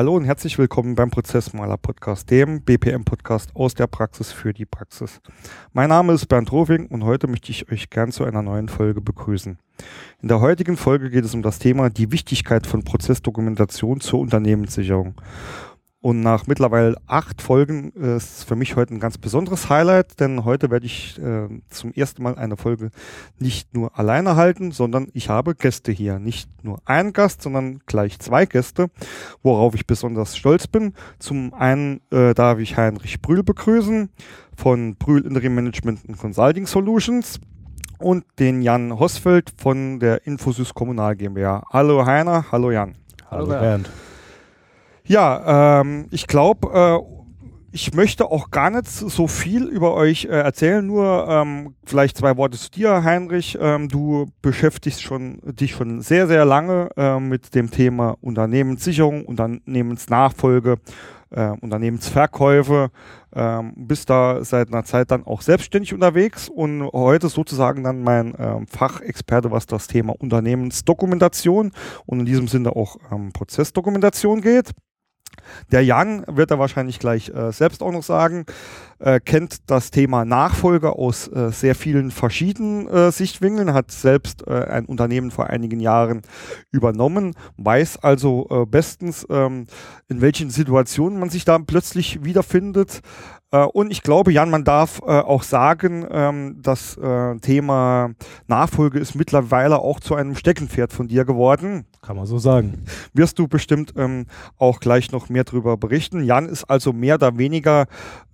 Hallo und herzlich willkommen beim Prozessmaler Podcast, dem BPM Podcast aus der Praxis für die Praxis. Mein Name ist Bernd Roving und heute möchte ich euch gern zu einer neuen Folge begrüßen. In der heutigen Folge geht es um das Thema die Wichtigkeit von Prozessdokumentation zur Unternehmenssicherung. Und nach mittlerweile acht Folgen äh, ist für mich heute ein ganz besonderes Highlight, denn heute werde ich äh, zum ersten Mal eine Folge nicht nur alleine halten, sondern ich habe Gäste hier. Nicht nur einen Gast, sondern gleich zwei Gäste, worauf ich besonders stolz bin. Zum einen äh, darf ich Heinrich Brühl begrüßen von Brühl Interim Management and Consulting Solutions und den Jan Hosfeld von der Infosys Kommunal GmbH. Hallo Heiner, hallo Jan. Hallo, hallo Bernd. Ja, ähm, ich glaube, äh, ich möchte auch gar nicht so viel über euch äh, erzählen, nur ähm, vielleicht zwei Worte zu dir, Heinrich. Ähm, du beschäftigst schon dich schon sehr, sehr lange äh, mit dem Thema Unternehmenssicherung, Unternehmensnachfolge, äh, Unternehmensverkäufe. Ähm, bist da seit einer Zeit dann auch selbstständig unterwegs und heute sozusagen dann mein ähm, Fachexperte, was das Thema Unternehmensdokumentation und in diesem Sinne auch ähm, Prozessdokumentation geht. Der Jan wird er wahrscheinlich gleich äh, selbst auch noch sagen, äh, kennt das Thema Nachfolge aus äh, sehr vielen verschiedenen äh, Sichtwinkeln, hat selbst äh, ein Unternehmen vor einigen Jahren übernommen, weiß also äh, bestens, ähm, in welchen Situationen man sich da plötzlich wiederfindet, und ich glaube, Jan, man darf auch sagen, ähm, das Thema Nachfolge ist mittlerweile auch zu einem Steckenpferd von dir geworden. Kann man so sagen. Wirst du bestimmt ähm, auch gleich noch mehr darüber berichten. Jan ist also mehr oder weniger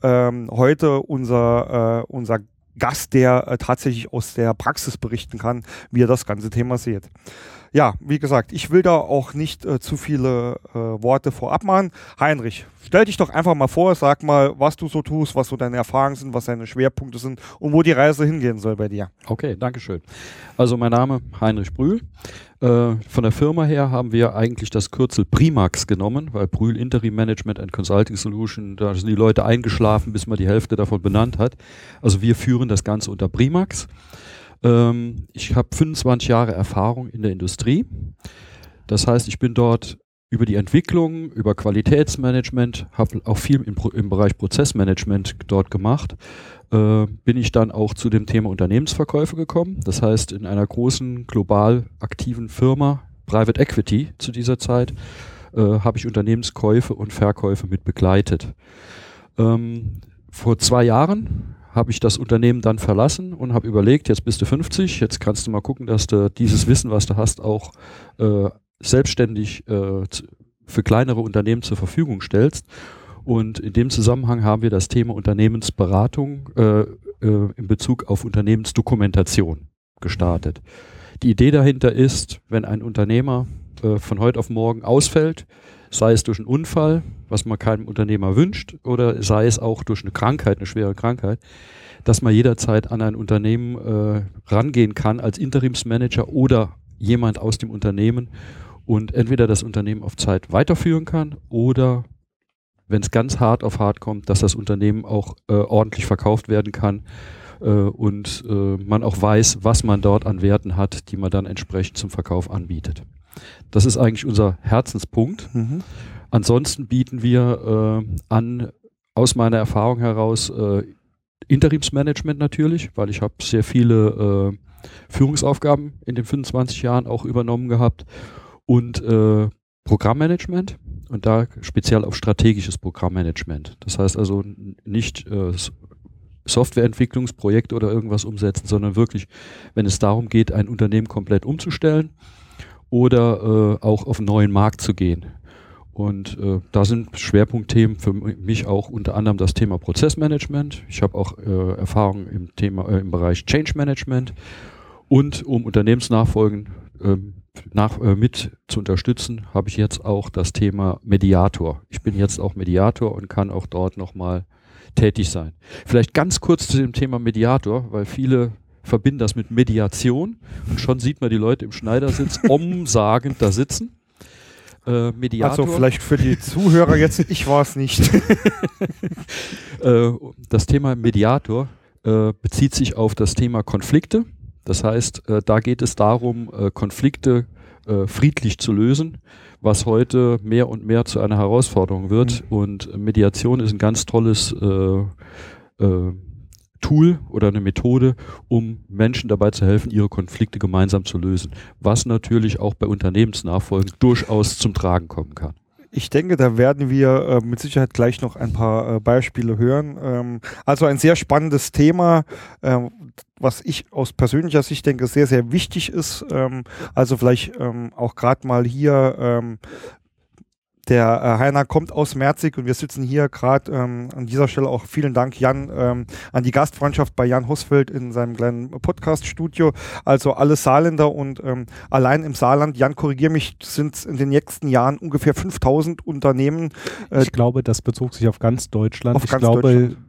ähm, heute unser, äh, unser Gast, der äh, tatsächlich aus der Praxis berichten kann, wie er das ganze Thema sieht ja, wie gesagt, ich will da auch nicht äh, zu viele äh, Worte vorab machen. Heinrich, stell dich doch einfach mal vor, sag mal, was du so tust, was so deine Erfahrungen sind, was deine Schwerpunkte sind und wo die Reise hingehen soll bei dir. Okay, danke schön. Also mein Name Heinrich Brühl. Äh, von der Firma her haben wir eigentlich das Kürzel Primax genommen, weil Brühl Interim Management and Consulting Solution, da sind die Leute eingeschlafen, bis man die Hälfte davon benannt hat. Also wir führen das Ganze unter Primax. Ähm, ich habe 25 Jahre Erfahrung in der Industrie. Das heißt, ich bin dort über die Entwicklung, über Qualitätsmanagement, habe auch viel im, im, Bereich Prozessmanagement dort gemacht, äh, bin ich dann auch zu dem Thema Unternehmensverkäufe gekommen. Das heißt, in einer großen global aktiven Firma, Private Equity zu dieser Zeit, äh, habe ich Unternehmenskäufe und Verkäufe mit begleitet. Ähm, vor zwei Jahren habe ich das Unternehmen dann verlassen und habe überlegt, jetzt bist du 50, jetzt kannst du mal gucken, dass du dieses Wissen, was du hast, auch äh, selbstständig äh, für kleinere Unternehmen zur Verfügung stellst. Und in dem Zusammenhang haben wir das Thema Unternehmensberatung äh, äh, in Bezug auf Unternehmensdokumentation gestartet. Die Idee dahinter ist, wenn ein Unternehmer äh, von heute auf morgen ausfällt, sei es durch einen Unfall, was man keinem Unternehmer wünscht, oder sei es auch durch eine Krankheit, eine schwere Krankheit, dass man jederzeit an ein Unternehmen äh, rangehen kann als Interimsmanager oder jemand aus dem Unternehmen und entweder das Unternehmen auf Zeit weiterführen kann oder wenn es ganz hart auf hart kommt, dass das Unternehmen auch äh, ordentlich verkauft werden kann äh, und äh, man auch weiß, was man dort an Werten hat, die man dann entsprechend zum Verkauf anbietet. Das ist eigentlich unser Herzenspunkt. Mhm. Ansonsten bieten wir äh, an, aus meiner Erfahrung heraus, äh, Interimsmanagement natürlich, weil ich habe sehr viele äh, Führungsaufgaben in den 25 Jahren auch übernommen gehabt und äh, Programmmanagement und da speziell auf strategisches Programmmanagement. Das heißt also nicht äh, Softwareentwicklungsprojekte oder irgendwas umsetzen, sondern wirklich, wenn es darum geht, ein Unternehmen komplett umzustellen oder äh, auch auf einen neuen Markt zu gehen. Und äh, da sind Schwerpunktthemen für mich auch unter anderem das Thema Prozessmanagement. Ich habe auch äh, Erfahrung im äh, im Bereich Change Management und um Unternehmensnachfolgen äh, nach, äh, mit zu unterstützen, habe ich jetzt auch das Thema Mediator. Ich bin jetzt auch Mediator und kann auch dort nochmal tätig sein. Vielleicht ganz kurz zu dem Thema Mediator, weil viele verbinden das mit Mediation und schon sieht man die Leute im Schneidersitz umsagend da sitzen. Äh, Mediator. Also vielleicht für die Zuhörer jetzt, ich war es nicht. äh, das Thema Mediator äh, bezieht sich auf das Thema Konflikte. Das heißt, äh, da geht es darum, äh, Konflikte äh, friedlich zu lösen, was heute mehr und mehr zu einer Herausforderung wird. Mhm. Und Mediation ist ein ganz tolles Tool oder eine Methode, um Menschen dabei zu helfen, ihre Konflikte gemeinsam zu lösen, was natürlich auch bei Unternehmensnachfolgen durchaus zum Tragen kommen kann. Ich denke, da werden wir äh, mit Sicherheit gleich noch ein paar äh, Beispiele hören. Ähm, also ein sehr spannendes Thema, äh, was ich aus persönlicher Sicht denke, sehr, sehr wichtig ist. Ähm, also vielleicht ähm, auch gerade mal hier ähm, der äh, Heiner kommt aus Merzig und wir sitzen hier gerade ähm, an dieser Stelle auch vielen Dank, Jan, ähm, an die Gastfreundschaft bei Jan Hosfeld in seinem kleinen Podcast-Studio. Also alle Saarländer und ähm, allein im Saarland, Jan, korrigier mich, sind in den nächsten Jahren ungefähr 5000 Unternehmen. Äh, ich glaube, das bezog sich auf ganz Deutschland. Auf ich ganz glaube, Deutschland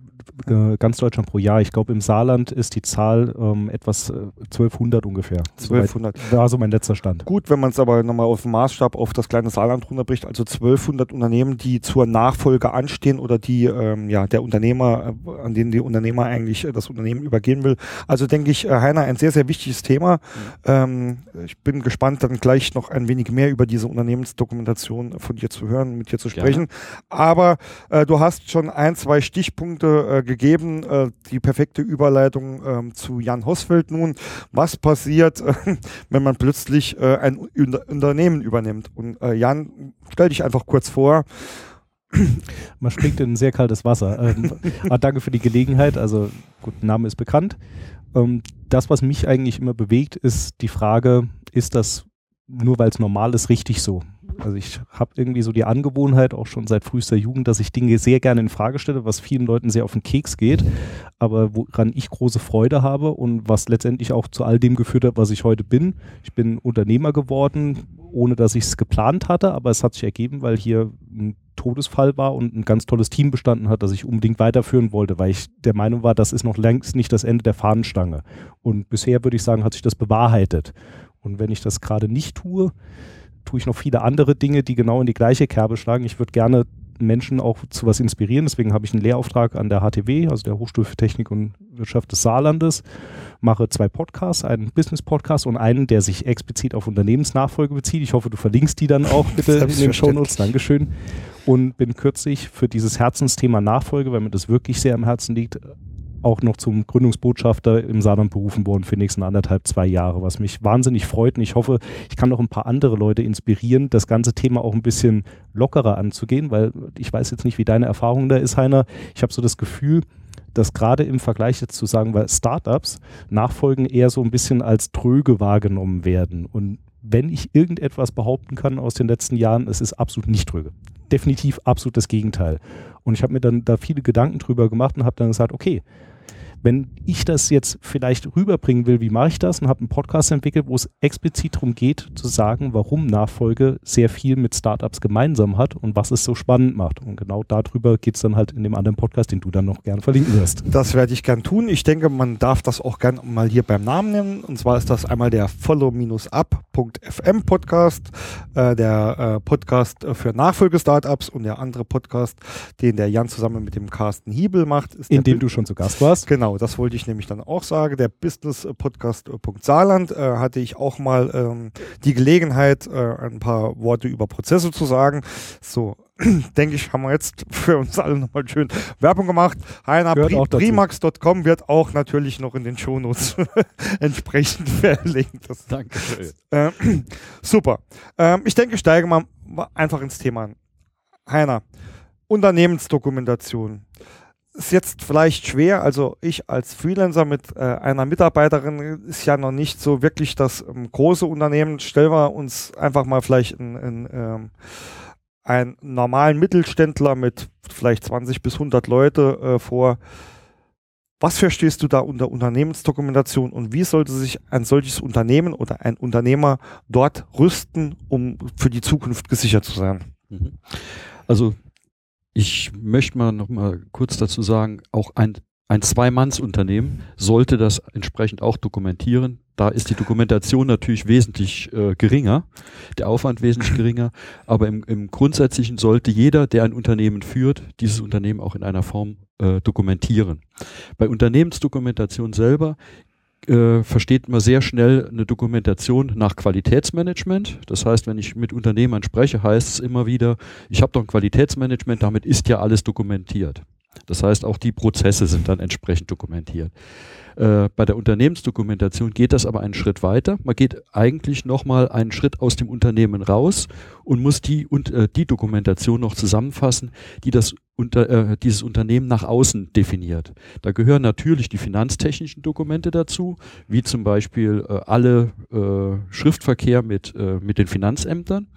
ganz Deutschland pro Jahr. Ich glaube, im Saarland ist die Zahl ähm, etwas äh, 1200 ungefähr. 1200. So war so mein letzter Stand. Gut, wenn man es aber nochmal auf den Maßstab auf das kleine Saarland runterbricht, also 1200 Unternehmen, die zur Nachfolge anstehen oder die ähm, ja der Unternehmer, äh, an denen die Unternehmer eigentlich äh, das Unternehmen übergehen will. Also denke ich, äh, Heiner, ein sehr, sehr wichtiges Thema. Mhm. Ähm, ich bin gespannt, dann gleich noch ein wenig mehr über diese Unternehmensdokumentation von dir zu hören, mit dir zu sprechen. Gerne. Aber äh, du hast schon ein, zwei Stichpunkte äh, gegeben. Äh, die perfekte Überleitung äh, zu Jan Hosfeld nun. Was passiert, wenn man plötzlich äh, ein Unternehmen übernimmt? Und äh, Jan, stell dich einfach kurz vor. Man springt in ein sehr kaltes Wasser. Ähm, ah, danke für die Gelegenheit. Also, gut, Name ist bekannt. Ähm, das, was mich eigentlich immer bewegt, ist die Frage, ist das nur weil es normal ist, richtig so? Also ich habe irgendwie so die Angewohnheit, auch schon seit frühester Jugend, dass ich Dinge sehr gerne in Frage stelle, was vielen Leuten sehr auf den Keks geht, aber woran ich große Freude habe und was letztendlich auch zu all dem geführt hat, was ich heute bin. Ich bin Unternehmer geworden, ohne dass ich es geplant hatte, aber es hat sich ergeben, weil hier ein Todesfall war und ein ganz tolles Team bestanden hat, das ich unbedingt weiterführen wollte, weil ich der Meinung war, das ist noch längst nicht das Ende der Fahnenstange. Und bisher würde ich sagen, hat sich das bewahrheitet. Und wenn ich das gerade nicht tue, tue ich noch viele andere Dinge, die genau in die gleiche Kerbe schlagen. Ich würde gerne Menschen auch zu was inspirieren. Deswegen habe ich einen Lehrauftrag an der HTW, also der Hochschule für Technik und Wirtschaft des Saarlandes. Mache zwei Podcasts, einen Business-Podcast und einen, der sich explizit auf Unternehmensnachfolge bezieht. Ich hoffe, du verlinkst die dann auch bitte in den Shownotes. Dankeschön. Und bin kürzlich für dieses Herzensthema Nachfolge, weil mir das wirklich sehr am Herzen liegt, auch noch zum Gründungsbotschafter im Saarland berufen worden für die nächsten anderthalb, zwei Jahre, was mich wahnsinnig freut. Und ich hoffe, ich kann noch ein paar andere Leute inspirieren, das ganze Thema auch ein bisschen lockerer anzugehen, weil ich weiß jetzt nicht, wie deine Erfahrung da ist, Heiner. Ich habe so das Gefühl, dass gerade im Vergleich jetzt zu sagen, weil Startups Nachfolgen eher so ein bisschen als tröge wahrgenommen werden. Und wenn ich irgendetwas behaupten kann aus den letzten Jahren, es ist absolut nicht tröge. Definitiv absolut das Gegenteil. Und ich habe mir dann da viele Gedanken drüber gemacht und habe dann gesagt, okay, wenn ich das jetzt vielleicht rüberbringen will, wie mache ich das? Und habe einen Podcast entwickelt, wo es explizit darum geht, zu sagen, warum Nachfolge sehr viel mit Startups gemeinsam hat und was es so spannend macht. Und genau darüber geht es dann halt in dem anderen Podcast, den du dann noch gern verlinken wirst. Das werde ich gern tun. Ich denke, man darf das auch gern mal hier beim Namen nennen. Und zwar ist das einmal der Follow-up.fm Podcast, äh, der äh, Podcast für Nachfolge-Startups und der andere Podcast, den der Jan zusammen mit dem Carsten Hiebel macht. in dem du schon zu Gast warst. Genau Genau, das wollte ich nämlich dann auch sagen. Der Business Podcast Saarland äh, hatte ich auch mal ähm, die Gelegenheit, äh, ein paar Worte über Prozesse zu sagen. So, denke ich, haben wir jetzt für uns alle nochmal schön Werbung gemacht. Heiner Primax.com wird auch natürlich noch in den Shownotes entsprechend verlinkt. Das, Dankeschön. Äh, super. Ähm, ich denke, steigen wir einfach ins Thema an. Heiner, Unternehmensdokumentation ist jetzt vielleicht schwer. Also ich als Freelancer mit äh, einer Mitarbeiterin ist ja noch nicht so wirklich das ähm, große Unternehmen. Stellen wir uns einfach mal vielleicht in, in, ähm, einen normalen Mittelständler mit vielleicht 20 bis 100 Leute äh, vor. Was verstehst du da unter Unternehmensdokumentation und wie sollte sich ein solches Unternehmen oder ein Unternehmer dort rüsten, um für die Zukunft gesichert zu sein? Mhm. Also ich möchte mal noch mal kurz dazu sagen, auch ein, ein Zwei-Manns-Unternehmen sollte das entsprechend auch dokumentieren. Da ist die Dokumentation natürlich wesentlich äh, geringer, der Aufwand wesentlich geringer, aber im, im Grundsätzlichen sollte jeder, der ein Unternehmen führt, dieses Unternehmen auch in einer Form äh, dokumentieren. Bei Unternehmensdokumentation selber äh, versteht man sehr schnell eine Dokumentation nach Qualitätsmanagement. Das heißt, wenn ich mit Unternehmern spreche, heißt es immer wieder, ich habe doch ein Qualitätsmanagement, damit ist ja alles dokumentiert. Das heißt, auch die Prozesse sind dann entsprechend dokumentiert. Äh, bei der Unternehmensdokumentation geht das aber einen Schritt weiter. Man geht eigentlich nochmal einen Schritt aus dem Unternehmen raus und muss die, und, äh, die Dokumentation noch zusammenfassen, die das unter, äh, dieses Unternehmen nach außen definiert. Da gehören natürlich die finanztechnischen Dokumente dazu, wie zum Beispiel äh, alle äh, Schriftverkehr mit, mit den Finanzämtern.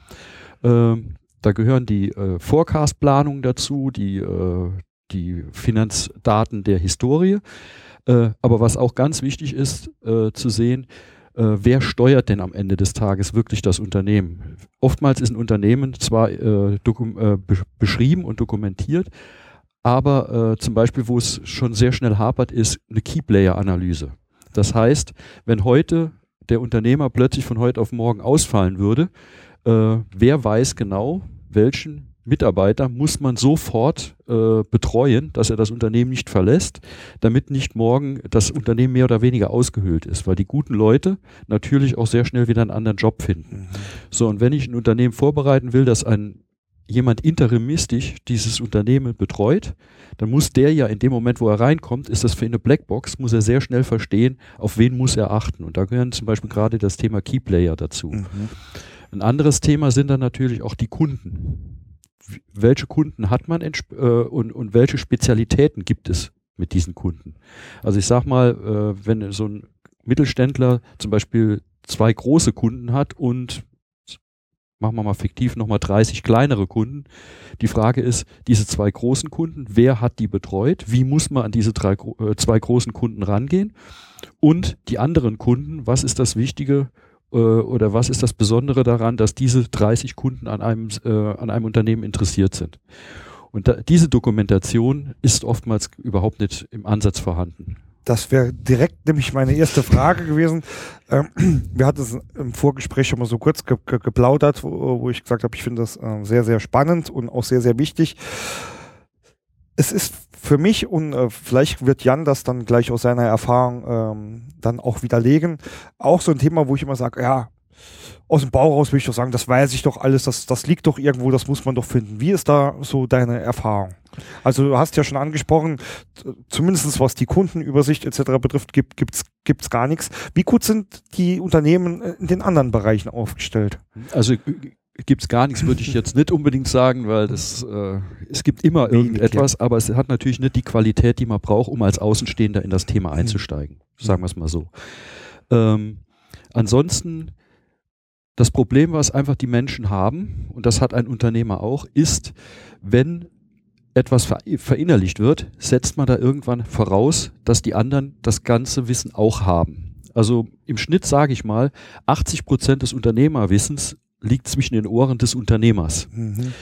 Äh, da gehören die äh, Forecast-Planungen dazu, die, äh, die Finanzdaten der Historie. Äh, aber was auch ganz wichtig ist äh, zu sehen, äh, wer steuert denn am Ende des Tages wirklich das Unternehmen? Oftmals ist ein Unternehmen zwar beschrieben und dokumentiert, aber zum Beispiel, wo es schon sehr schnell hapert, ist eine Key-Player-Analyse. Das heißt, wenn heute der Unternehmer plötzlich von heute auf morgen ausfallen würde, wer weiß genau, welchen Mitarbeiter muss man sofort äh, betreuen, dass er das Unternehmen nicht verlässt, damit nicht morgen das Unternehmen mehr oder weniger ausgehöhlt ist, weil die guten Leute natürlich auch sehr schnell wieder einen anderen Job finden. Mhm. So, und wenn ich ein Unternehmen vorbereiten will, dass ein jemand interimistisch dieses Unternehmen betreut, dann muss der ja in dem Moment, wo er reinkommt, ist das für ihn eine Blackbox, muss er sehr schnell verstehen, auf wen muss er achten. Und da gehören zum Beispiel gerade das Thema Keyplayer dazu. Mhm. Ein anderes Thema sind dann natürlich auch die Kunden welche Kunden hat man äh, und, und welche Spezialitäten gibt es mit diesen Kunden. Also ich sag mal, äh, wenn so ein Mittelständler zum Beispiel zwei große Kunden hat und machen wir mal fiktiv nochmal 30 kleinere Kunden. Die Frage ist, diese zwei großen Kunden, wer hat die betreut? Wie muss man an diese drei, äh, zwei großen Kunden rangehen? Und die anderen Kunden, was ist das Wichtige äh, oder was ist das Besondere daran, dass diese 30 Kunden an einem, äh, an einem Unternehmen interessiert sind. Und da, diese Dokumentation ist oftmals überhaupt nicht im Ansatz vorhanden. Das wäre direkt nämlich meine erste Frage gewesen. Ähm, wir hatten es im Vorgespräch schon mal so kurz ge ge geplaudert, wo, wo, ich gesagt habe, ich finde das äh, sehr, sehr spannend und auch sehr, sehr wichtig. Es ist für mich und äh, vielleicht wird Jan das dann gleich aus seiner Erfahrung ähm, dann auch widerlegen. Auch so ein Thema, wo ich immer sage, ja, aus dem Bau raus will ich doch sagen, das weiß ich doch alles, das, das liegt doch irgendwo, das muss man doch finden. Wie ist da so deine Erfahrung? Also du hast ja schon angesprochen, zumindest was die Kundenübersicht etc. betrifft, gibt gibt's gar nichts. Wie gut sind die Unternehmen in den anderen Bereichen aufgestellt? Also gibt es gar nichts, würde ich jetzt nicht unbedingt sagen, weil das, äh, es gibt immer irgendetwas, aber es hat natürlich nicht die Qualität, die man braucht, um als Außenstehender in das Thema mhm. einzusteigen. Sagen wir es mal so. Ähm, ansonsten, das Problem, was einfach die Menschen haben, und das hat ein Unternehmer auch, ist, wenn etwas verinnerlicht wird, setzt man da irgendwann voraus, dass die anderen das ganze Wissen auch haben. Also im Schnitt sage ich mal, 80 Prozent des Unternehmerwissens liegt zwischen den Ohren des Unternehmers. Mhm.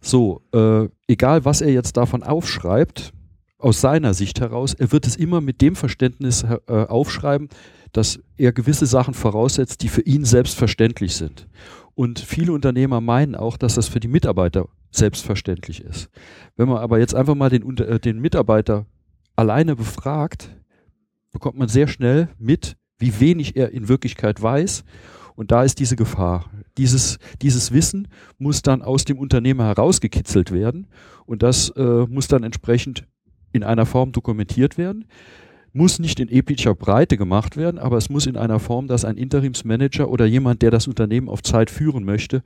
So, äh, egal was er jetzt davon aufschreibt, aus seiner Sicht heraus, er wird es immer mit dem Verständnis äh, aufschreiben, dass er gewisse Sachen voraussetzt, die für ihn selbstverständlich sind. Und viele Unternehmer meinen auch, dass das für die Mitarbeiter selbstverständlich ist. Wenn man aber jetzt einfach mal den, äh, den Mitarbeiter alleine befragt, bekommt man sehr schnell mit, wie wenig er in Wirklichkeit weiß und da ist diese Gefahr. Dieses, dieses Wissen muss dann aus dem Unternehmer herausgekitzelt werden und das äh, muss dann entsprechend in einer Form dokumentiert werden. Muss nicht in epischer Breite gemacht werden, aber es muss in einer Form, dass ein Interimsmanager oder jemand, der das Unternehmen auf Zeit führen möchte,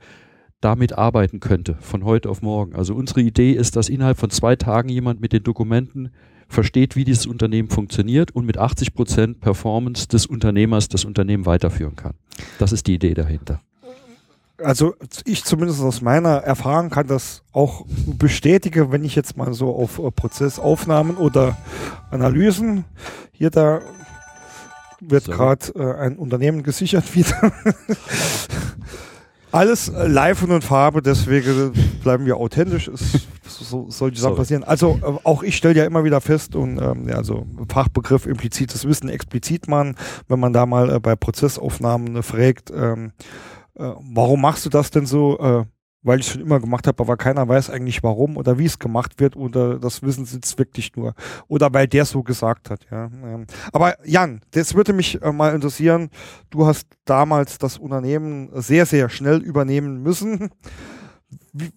damit arbeiten könnte, von heute auf morgen. Also unsere Idee ist, dass innerhalb von zwei Tagen jemand mit den Dokumenten versteht, wie dieses Unternehmen funktioniert und mit 80 Prozent Performance des Unternehmers das Unternehmen weiterführen kann. Das ist die Idee dahinter. Also ich zumindest aus meiner Erfahrung kann das auch bestätigen, wenn ich jetzt mal so auf äh, Prozessaufnahmen oder Analysen hier da wird so. gerade äh, ein Unternehmen gesichert wieder. Alles äh, live und in Farbe, deswegen bleiben wir authentisch. Es, so, solche Sachen passieren. Also äh, auch ich stelle ja immer wieder fest und ähm, ja, also Fachbegriff implizites Wissen explizit man, wenn man da mal äh, bei Prozessaufnahmen äh, fragt, ähm, äh, warum machst du das denn so? Weil ich schon immer gemacht habe, aber keiner weiß eigentlich warum oder wie es gemacht wird oder das Wissen sitzt wirklich nur oder weil der so gesagt hat. Ja. Ähm, aber Jan, das würde mich äh, mal interessieren. Du hast damals das Unternehmen sehr, sehr schnell übernehmen müssen. Wie,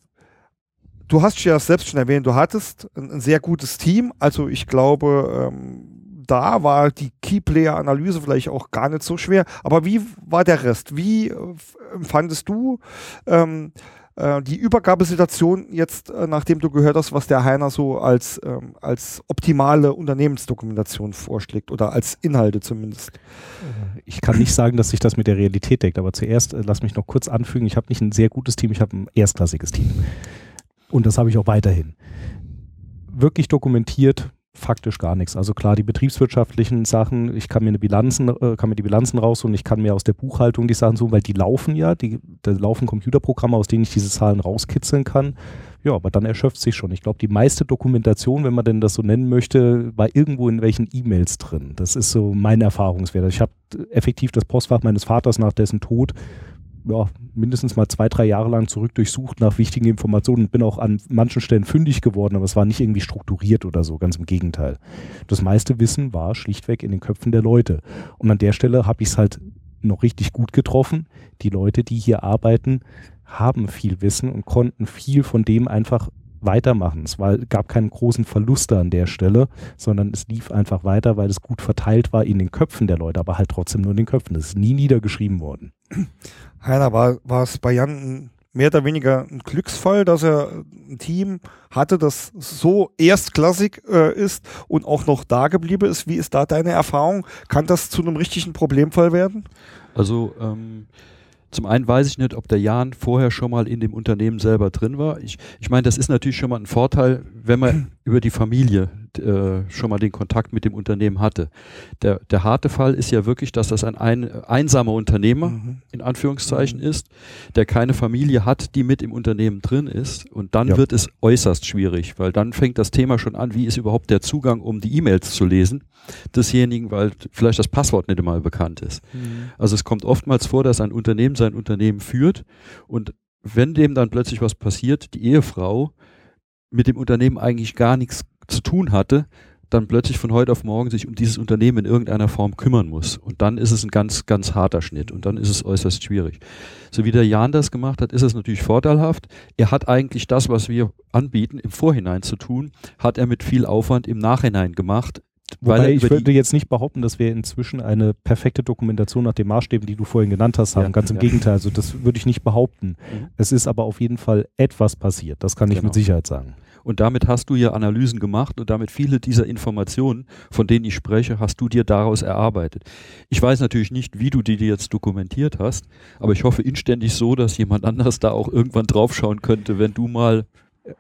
du hast ja selbst schon erwähnt, du hattest ein, ein sehr gutes Team. Also ich glaube, ähm, da war die Keyplayer-Analyse vielleicht auch gar nicht so schwer. Aber wie war der Rest? Wie äh, empfandest du ähm, äh, die Übergabesituation jetzt, äh, nachdem du gehört hast, was der Heiner so als, ähm, als optimale Unternehmensdokumentation vorschlägt oder als Inhalte zumindest? Ich kann nicht sagen, dass sich das mit der Realität deckt, aber zuerst äh, lass mich noch kurz anfügen, ich habe nicht ein sehr gutes Team, ich habe ein erstklassiges Team. Und das habe ich auch weiterhin. Wirklich dokumentiert faktisch gar nichts. Also klar, die betriebswirtschaftlichen Sachen, ich kann mir eine Bilanzen, äh, kann mir die Bilanzen raus und ich kann mir aus der Buchhaltung die Sachen suchen, weil die laufen ja, die, da laufen Computerprogramme, aus denen ich diese Zahlen rauskitzeln kann. Ja, aber dann erschöpft sich schon. Ich glaube, die meiste Dokumentation, wenn man denn das so nennen möchte, war irgendwo in welchen E-Mails drin. Das ist so mein Erfahrungswert. Ich habe effektiv das Postfach meines Vaters nach dessen Tod ja, mindestens mal zwei, drei Jahre lang zurück durchsucht nach wichtigen Informationen und bin auch an manchen Stellen fündig geworden, aber es war nicht irgendwie strukturiert oder so, ganz im Gegenteil. Das meiste Wissen war schlichtweg in den Köpfen der Leute. Und an der Stelle habe ich es halt noch richtig gut getroffen. Die Leute, die hier arbeiten, haben viel Wissen und konnten viel von dem einfach weitermachen. Es war, gab keinen großen Verlust an der Stelle, sondern es lief einfach weiter, weil es gut verteilt war in den Köpfen der Leute, aber halt trotzdem nur in den Köpfen. Es ist nie niedergeschrieben worden. Heiner, war, war es bei Jan mehr oder weniger ein Glücksfall, dass er ein Team hatte, das so erstklassig äh, ist und auch noch da geblieben ist. Wie ist da deine Erfahrung? Kann das zu einem richtigen Problemfall werden? Also ähm, zum einen weiß ich nicht, ob der Jan vorher schon mal in dem Unternehmen selber drin war. Ich, ich meine, das ist natürlich schon mal ein Vorteil, wenn man über die Familie äh, schon mal den Kontakt mit dem Unternehmen hatte. Der, der harte Fall ist ja wirklich, dass das ein, ein einsamer Unternehmer mhm. in Anführungszeichen mhm. ist, der keine Familie hat, die mit im Unternehmen drin ist. Und dann ja. wird es äußerst schwierig, weil dann fängt das Thema schon an, wie ist überhaupt der Zugang, um die E-Mails zu lesen desjenigen, weil vielleicht das Passwort nicht einmal bekannt ist. Mhm. Also es kommt oftmals vor, dass ein Unternehmen sein Unternehmen führt und wenn dem dann plötzlich was passiert, die Ehefrau mit dem Unternehmen eigentlich gar nichts zu tun hatte, dann plötzlich von heute auf morgen sich um dieses Unternehmen in irgendeiner Form kümmern muss. Und dann ist es ein ganz, ganz harter Schnitt und dann ist es äußerst schwierig. So wie der Jan das gemacht hat, ist es natürlich vorteilhaft. Er hat eigentlich das, was wir anbieten, im Vorhinein zu tun, hat er mit viel Aufwand im Nachhinein gemacht, Wobei ich würde jetzt nicht behaupten, dass wir inzwischen eine perfekte Dokumentation nach den Maßstäben, die du vorhin genannt hast, haben. Ja, Ganz im ja. Gegenteil. Also das würde ich nicht behaupten. Mhm. Es ist aber auf jeden Fall etwas passiert. Das kann ich genau. mit Sicherheit sagen. Und damit hast du ja Analysen gemacht und damit viele dieser Informationen, von denen ich spreche, hast du dir daraus erarbeitet. Ich weiß natürlich nicht, wie du die jetzt dokumentiert hast, aber ich hoffe inständig so, dass jemand anderes da auch irgendwann draufschauen könnte, wenn du mal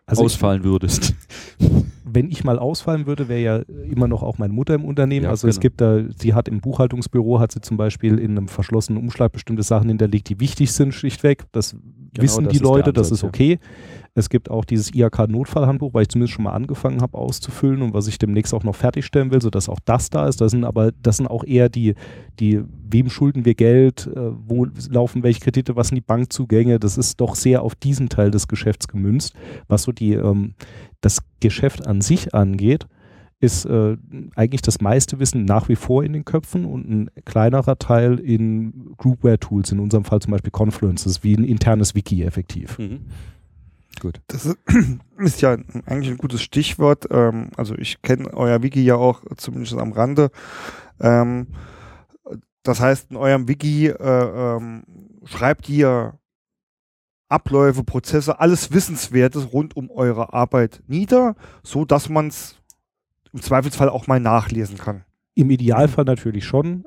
also ausfallen ich, würdest. Wenn ich mal ausfallen würde, wäre ja immer noch auch meine Mutter im Unternehmen. Ja, also genau. es gibt da, sie hat im Buchhaltungsbüro, hat sie zum Beispiel in einem verschlossenen Umschlag bestimmte Sachen hinterlegt, die wichtig sind, schlichtweg. Das genau, wissen die Leute, Ansatz, das ist okay. Ja. Es gibt auch dieses IHK-Notfallhandbuch, weil ich zumindest schon mal angefangen habe auszufüllen und was ich demnächst auch noch fertigstellen will, sodass auch das da ist. Das sind aber, das sind auch eher die, die, wem schulden wir Geld, äh, wo laufen welche Kredite, was sind die Bankzugänge. Das ist doch sehr auf diesen Teil des Geschäfts gemünzt. Was so die, ähm, das Geschäft an sich angeht, ist äh, eigentlich das meiste Wissen nach wie vor in den Köpfen und ein kleinerer Teil in Groupware-Tools, in unserem Fall zum Beispiel Confluence, das ist wie ein internes Wiki effektiv. Mhm. Gut. Das ist, ja eigentlich ein gutes Stichwort. Ähm, also ich kenne euer Wiki ja auch zumindest am Rande. Ähm, das heißt, in eurem Wiki äh, ähm, schreibt ihr Abläufe, Prozesse, alles Wissenswertes rund um eure Arbeit nieder, so dass man es im Zweifelsfall auch mal nachlesen kann. Im Idealfall natürlich schon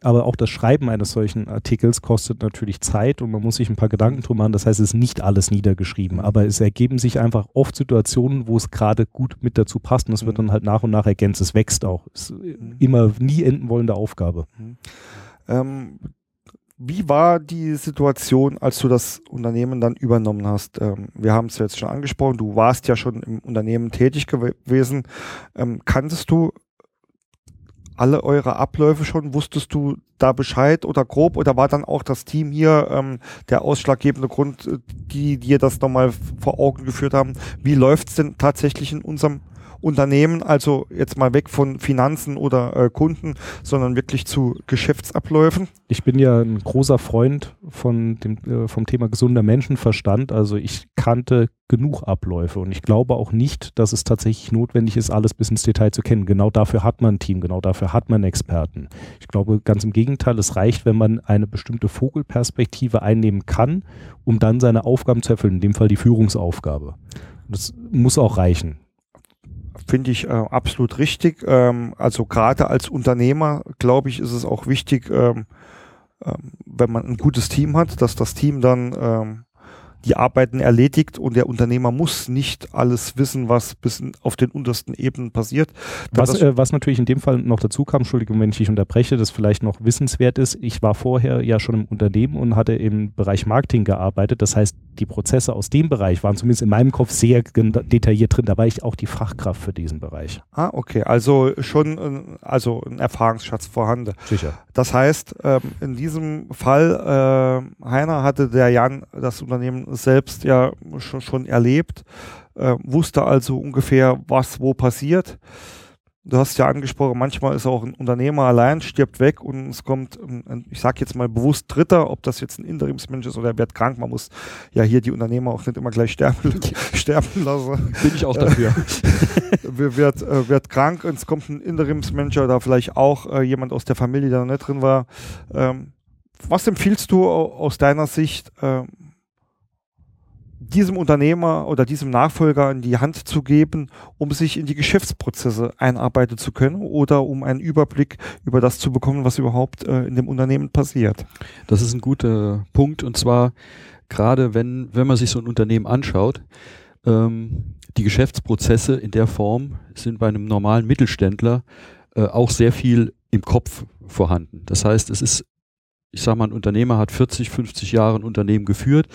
aber auch das Schreiben eines solchen Artikels kostet natürlich Zeit und man muss sich ein paar Gedanken drum machen. Das heißt, es ist nicht alles niedergeschrieben, aber es ergeben sich einfach oft Situationen, wo es gerade gut mit dazu passt und es wird mhm. dann halt nach und nach ergänzt. Es wächst auch. Es ist mhm. immer nie enden wollende Aufgabe. Mhm. Ähm, wie war die Situation, als du das Unternehmen dann übernommen hast? Ähm, wir haben es jetzt schon angesprochen, du warst ja schon im Unternehmen tätig gewesen. Ähm, kanntest du alle eure Abläufe schon? Wusstest du da Bescheid oder grob? Oder war dann auch das Team hier ähm, der ausschlaggebende Grund, äh, die dir das nochmal vor Augen geführt haben? Wie läuft's denn tatsächlich in unserem Unternehmen, also jetzt mal weg von Finanzen oder äh, Kunden, sondern wirklich zu Geschäftsabläufen? Ich bin ja ein großer Freund von dem, äh, vom Thema gesunder Menschenverstand. Also ich kannte genug Abläufe und ich glaube auch nicht, dass es tatsächlich notwendig ist, alles bis ins Detail zu kennen. Genau dafür hat man ein Team, genau dafür hat man Experten. Ich glaube ganz im Gegenteil, es reicht, wenn man eine bestimmte Vogelperspektive einnehmen kann, um dann seine Aufgaben zu erfüllen, in dem Fall die Führungsaufgabe. Das muss auch reichen finde ich äh, absolut richtig. Ähm, also gerade als Unternehmer, glaube ich, ist es auch wichtig, ähm, ähm, wenn man ein gutes Team hat, dass das Team dann ähm, die Arbeiten erledigt und der Unternehmer muss nicht alles wissen, was bis auf den untersten Ebenen passiert. Was, äh, was natürlich in dem Fall noch dazu kam, Entschuldigung, wenn ich dich unterbreche, das vielleicht noch wissenswert ist, ich war vorher ja schon im Unternehmen und hatte im Bereich Marketing gearbeitet. Das heißt, die Prozesse aus dem Bereich waren zumindest in meinem Kopf sehr detailliert drin. Da war ich auch die Fachkraft für diesen Bereich. Ah, okay. Also schon äh, also ein Erfahrungsschatz vorhanden. Sicher. Das heißt, ähm, in diesem Fall, äh, Heiner hatte der Jan das Unternehmen selbst ja schon, schon erlebt, äh, wusste also ungefähr, was wo passiert. Du hast ja angesprochen, manchmal ist auch ein Unternehmer allein, stirbt weg und es kommt, ich sage jetzt mal bewusst Dritter, ob das jetzt ein Interimsmensch ist oder er wird krank. Man muss ja hier die Unternehmer auch nicht immer gleich sterben, sterben lassen. Bin ich auch dafür. wird, äh, wird krank und es kommt ein Interimsmensch oder vielleicht auch äh, jemand aus der Familie, der noch nicht drin war. Ähm, was empfiehlst du aus deiner Sicht? Diesem Unternehmer oder diesem Nachfolger in die Hand zu geben, um sich in die Geschäftsprozesse einarbeiten zu können oder um einen Überblick über das zu bekommen, was überhaupt äh, in dem Unternehmen passiert. Das ist ein guter Punkt und zwar gerade wenn, wenn man sich so ein Unternehmen anschaut, ähm, die Geschäftsprozesse in der Form sind bei einem normalen Mittelständler äh, auch sehr viel im Kopf vorhanden. Das heißt, es ist, ich sage mal, ein Unternehmer hat 40, 50 Jahre ein Unternehmen geführt,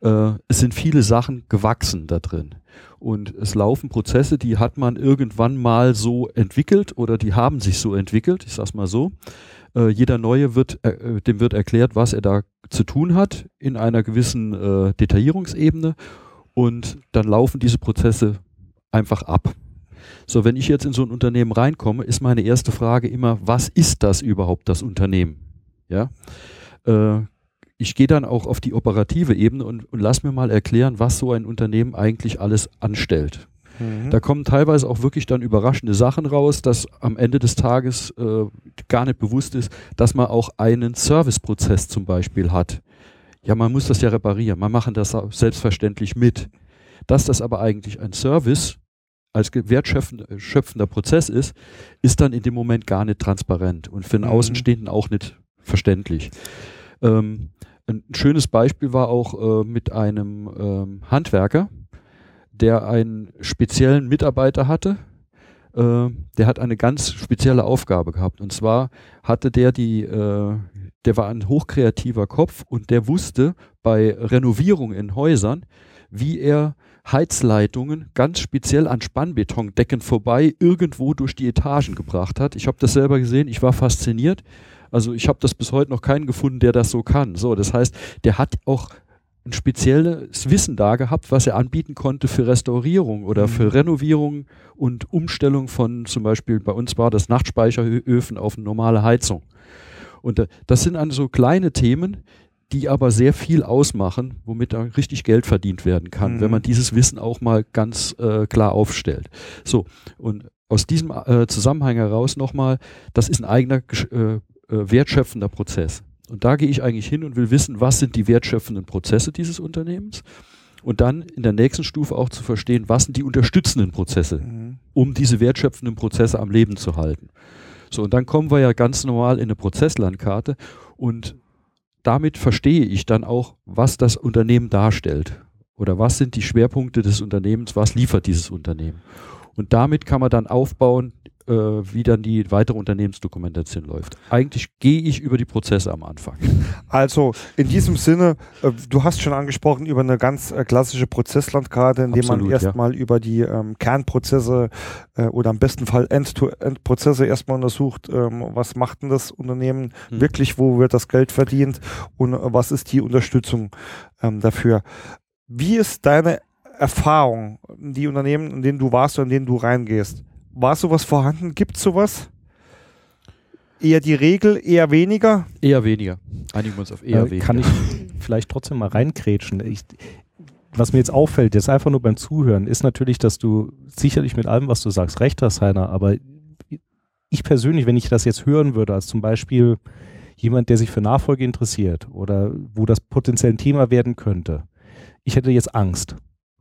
äh, es sind viele Sachen gewachsen da drin. Und es laufen Prozesse, die hat man irgendwann mal so entwickelt oder die haben sich so entwickelt, ich sag's mal so. Äh, jeder Neue wird, äh, dem wird erklärt, was er da zu tun hat in einer gewissen äh, Detaillierungsebene und dann laufen diese Prozesse einfach ab. So, wenn ich jetzt in so ein Unternehmen reinkomme, ist meine erste Frage immer, was ist das überhaupt, das Unternehmen? Ja, äh, ich gehe dann auch auf die operative Ebene und, und lass mir mal erklären, was so ein Unternehmen eigentlich alles anstellt. Mhm. Da kommen teilweise auch wirklich dann überraschende Sachen raus, dass am Ende des Tages äh, gar nicht bewusst ist, dass man auch einen Serviceprozess zum Beispiel hat. Ja, man muss das ja reparieren, man machen das selbstverständlich mit. Dass das aber eigentlich ein Service als wertschöpfender Prozess ist, ist dann in dem Moment gar nicht transparent und für den mhm. Außenstehenden auch nicht verständlich. Ähm, ein schönes Beispiel war auch äh, mit einem ähm, Handwerker, der einen speziellen Mitarbeiter hatte. Äh, der hat eine ganz spezielle Aufgabe gehabt. Und zwar hatte der die, äh, der war ein hochkreativer Kopf und der wusste bei Renovierung in Häusern, wie er Heizleitungen ganz speziell an Spannbetondecken vorbei irgendwo durch die Etagen gebracht hat. Ich habe das selber gesehen, ich war fasziniert also ich habe das bis heute noch keinen gefunden, der das so kann. So, das heißt, der hat auch ein spezielles Wissen da gehabt, was er anbieten konnte für Restaurierung oder mhm. für Renovierung und Umstellung von zum Beispiel bei uns war das Nachtspeicheröfen auf eine normale Heizung. Und äh, das sind dann so kleine Themen, die aber sehr viel ausmachen, womit da richtig Geld verdient werden kann, mhm. wenn man dieses Wissen auch mal ganz äh, klar aufstellt. So, und aus diesem äh, Zusammenhang heraus nochmal, das ist ein eigener äh, wertschöpfender Prozess. Und da gehe ich eigentlich hin und will wissen, was sind die wertschöpfenden Prozesse dieses Unternehmens und dann in der nächsten Stufe auch zu verstehen, was sind die unterstützenden Prozesse, mhm. um diese wertschöpfenden Prozesse am Leben zu halten. So, und dann kommen wir ja ganz normal in eine Prozesslandkarte und damit verstehe ich dann auch, was das Unternehmen darstellt oder was sind die Schwerpunkte des Unternehmens, was liefert dieses Unternehmen. Und damit kann man dann aufbauen, äh, wie dann die weitere Unternehmensdokumentation läuft. Eigentlich gehe ich über die Prozesse am Anfang. Also in diesem Sinne, äh, du hast schon angesprochen über eine ganz äh, klassische Prozesslandkarte, in dem man Absolut, erstmal über die ähm, Kernprozesse äh, oder am besten Fall End-to-End-Prozesse erstmal untersucht, ähm, was macht denn das Unternehmen Hm. wirklich, wo wird das Geld verdient und äh, was ist die Unterstützung ähm, dafür. Wie ist deine Erfahrung, die Unternehmen, in denen du warst und in denen du reingehst? War sowas vorhanden? Gibt es sowas? Eher die Regel, eher weniger? Eher weniger. Einigen wir uns auf eher Äh, weniger. kann ich vielleicht trotzdem mal reinkrätschen. Ich, was mir jetzt auffällt, jetzt einfach nur beim Zuhören, ist natürlich, dass du sicherlich mit allem, was du sagst, recht hast, Heiner, aber ich persönlich, wenn ich das jetzt hören würde, als zum Beispiel jemand, der sich für Nachfolge interessiert oder wo das potenziell ein Thema werden könnte, ich hätte jetzt Angst.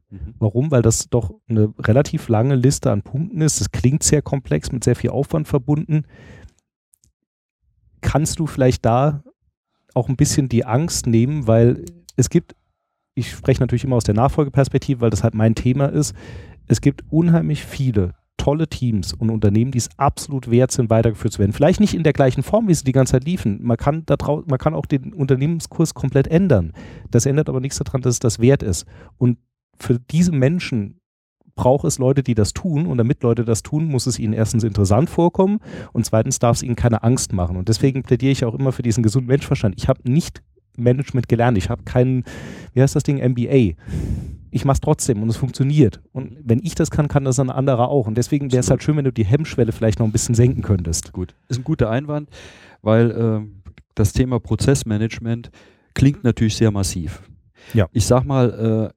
Mhm. Warum? Weil das doch eine relativ lange Liste an Punkten ist. Das klingt sehr komplex, mit sehr viel Aufwand verbunden. Kannst du vielleicht da auch ein bisschen die Angst nehmen, weil es gibt, ich spreche natürlich immer aus der Nachfolgeperspektive, weil das halt mein Thema ist, es gibt unheimlich viele tolle Teams und Unternehmen, die es absolut wert sind, weitergeführt zu werden. Vielleicht nicht in der gleichen Form, wie sie die ganze Zeit liefen. Man kann, da man kann auch den Unternehmenskurs komplett ändern. Das ändert aber nichts daran, dass es das wert ist. Und für diese Menschen braucht es Leute, die das tun. Und damit Leute das tun, muss es ihnen erstens interessant vorkommen und zweitens darf es ihnen keine Angst machen. Und deswegen plädiere ich auch immer für diesen gesunden Menschverstand. Ich habe nicht Management gelernt. Ich habe keinen, wie heißt das Ding, MBA. Ich mache es trotzdem und es funktioniert. Und wenn ich das kann, kann das ein anderer auch. Und deswegen wäre es halt schön, wenn du die Hemmschwelle vielleicht noch ein bisschen senken könntest. Gut. Ist ein guter Einwand, weil ähm, das Thema Prozessmanagement klingt natürlich sehr massiv. Ja. Ich sag mal, äh,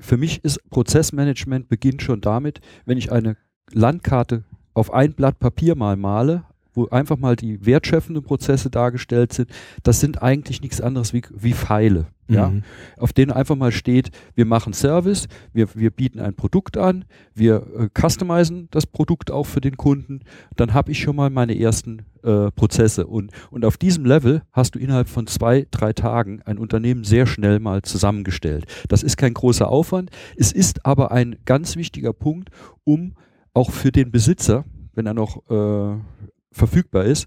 für mich ist Prozessmanagement beginnt schon damit, wenn ich eine Landkarte auf ein Blatt Papier mal male, wo einfach mal die wertschöpfenden Prozesse dargestellt sind, das sind eigentlich nichts anderes wie, wie Pfeile. Ja? Mhm. auf denen einfach mal steht, wir machen Service, wir, wir bieten ein Produkt an, wir äh, customizen das Produkt auch für den Kunden, dann habe ich schon mal meine ersten äh, Prozesse. Und, und auf diesem Level hast du innerhalb von zwei, drei Tagen ein Unternehmen sehr schnell mal zusammengestellt. Das ist kein großer Aufwand, es ist aber ein ganz wichtiger Punkt, um auch für den Besitzer, wenn er noch äh, verfügbar ist,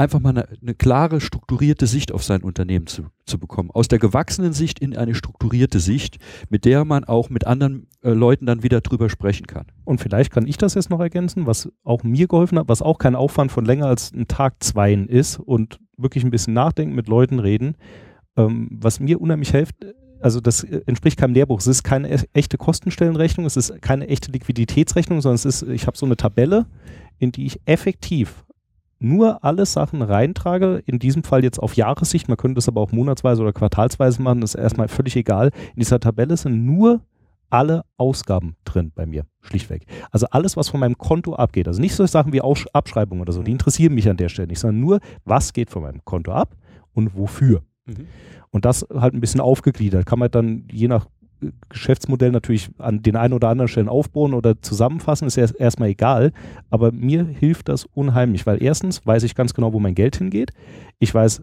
einfach mal eine, eine klare, strukturierte Sicht auf sein Unternehmen zu, zu bekommen. Aus der gewachsenen Sicht in eine strukturierte Sicht, mit der man auch mit anderen äh, Leuten dann wieder drüber sprechen kann. Und vielleicht kann ich das jetzt noch ergänzen, was auch mir geholfen hat, was auch kein Aufwand von länger als ein Tag, zweien ist und wirklich ein bisschen nachdenken, mit Leuten reden. Ähm, was mir unheimlich hilft, also das äh, entspricht keinem Lehrbuch. Es ist keine e- echte Kostenstellenrechnung, es ist keine echte Liquiditätsrechnung, sondern es ist, ich habe so eine Tabelle, in die ich effektiv nur alle Sachen reintrage, in diesem Fall jetzt auf Jahressicht, man könnte das aber auch monatsweise oder quartalsweise machen, das ist erstmal völlig egal. In dieser Tabelle sind nur alle Ausgaben drin bei mir, schlichtweg. Also alles, was von meinem Konto abgeht, also nicht so Sachen wie Abschreibungen oder so, die interessieren mich an der Stelle nicht, sondern nur, was geht von meinem Konto ab und wofür. Und das halt ein bisschen aufgegliedert. Kann man dann je nach Geschäftsmodell natürlich an den einen oder anderen Stellen aufbauen oder zusammenfassen, ist erst, erstmal egal. Aber mir hilft das unheimlich, weil erstens weiß ich ganz genau, wo mein Geld hingeht. Ich weiß,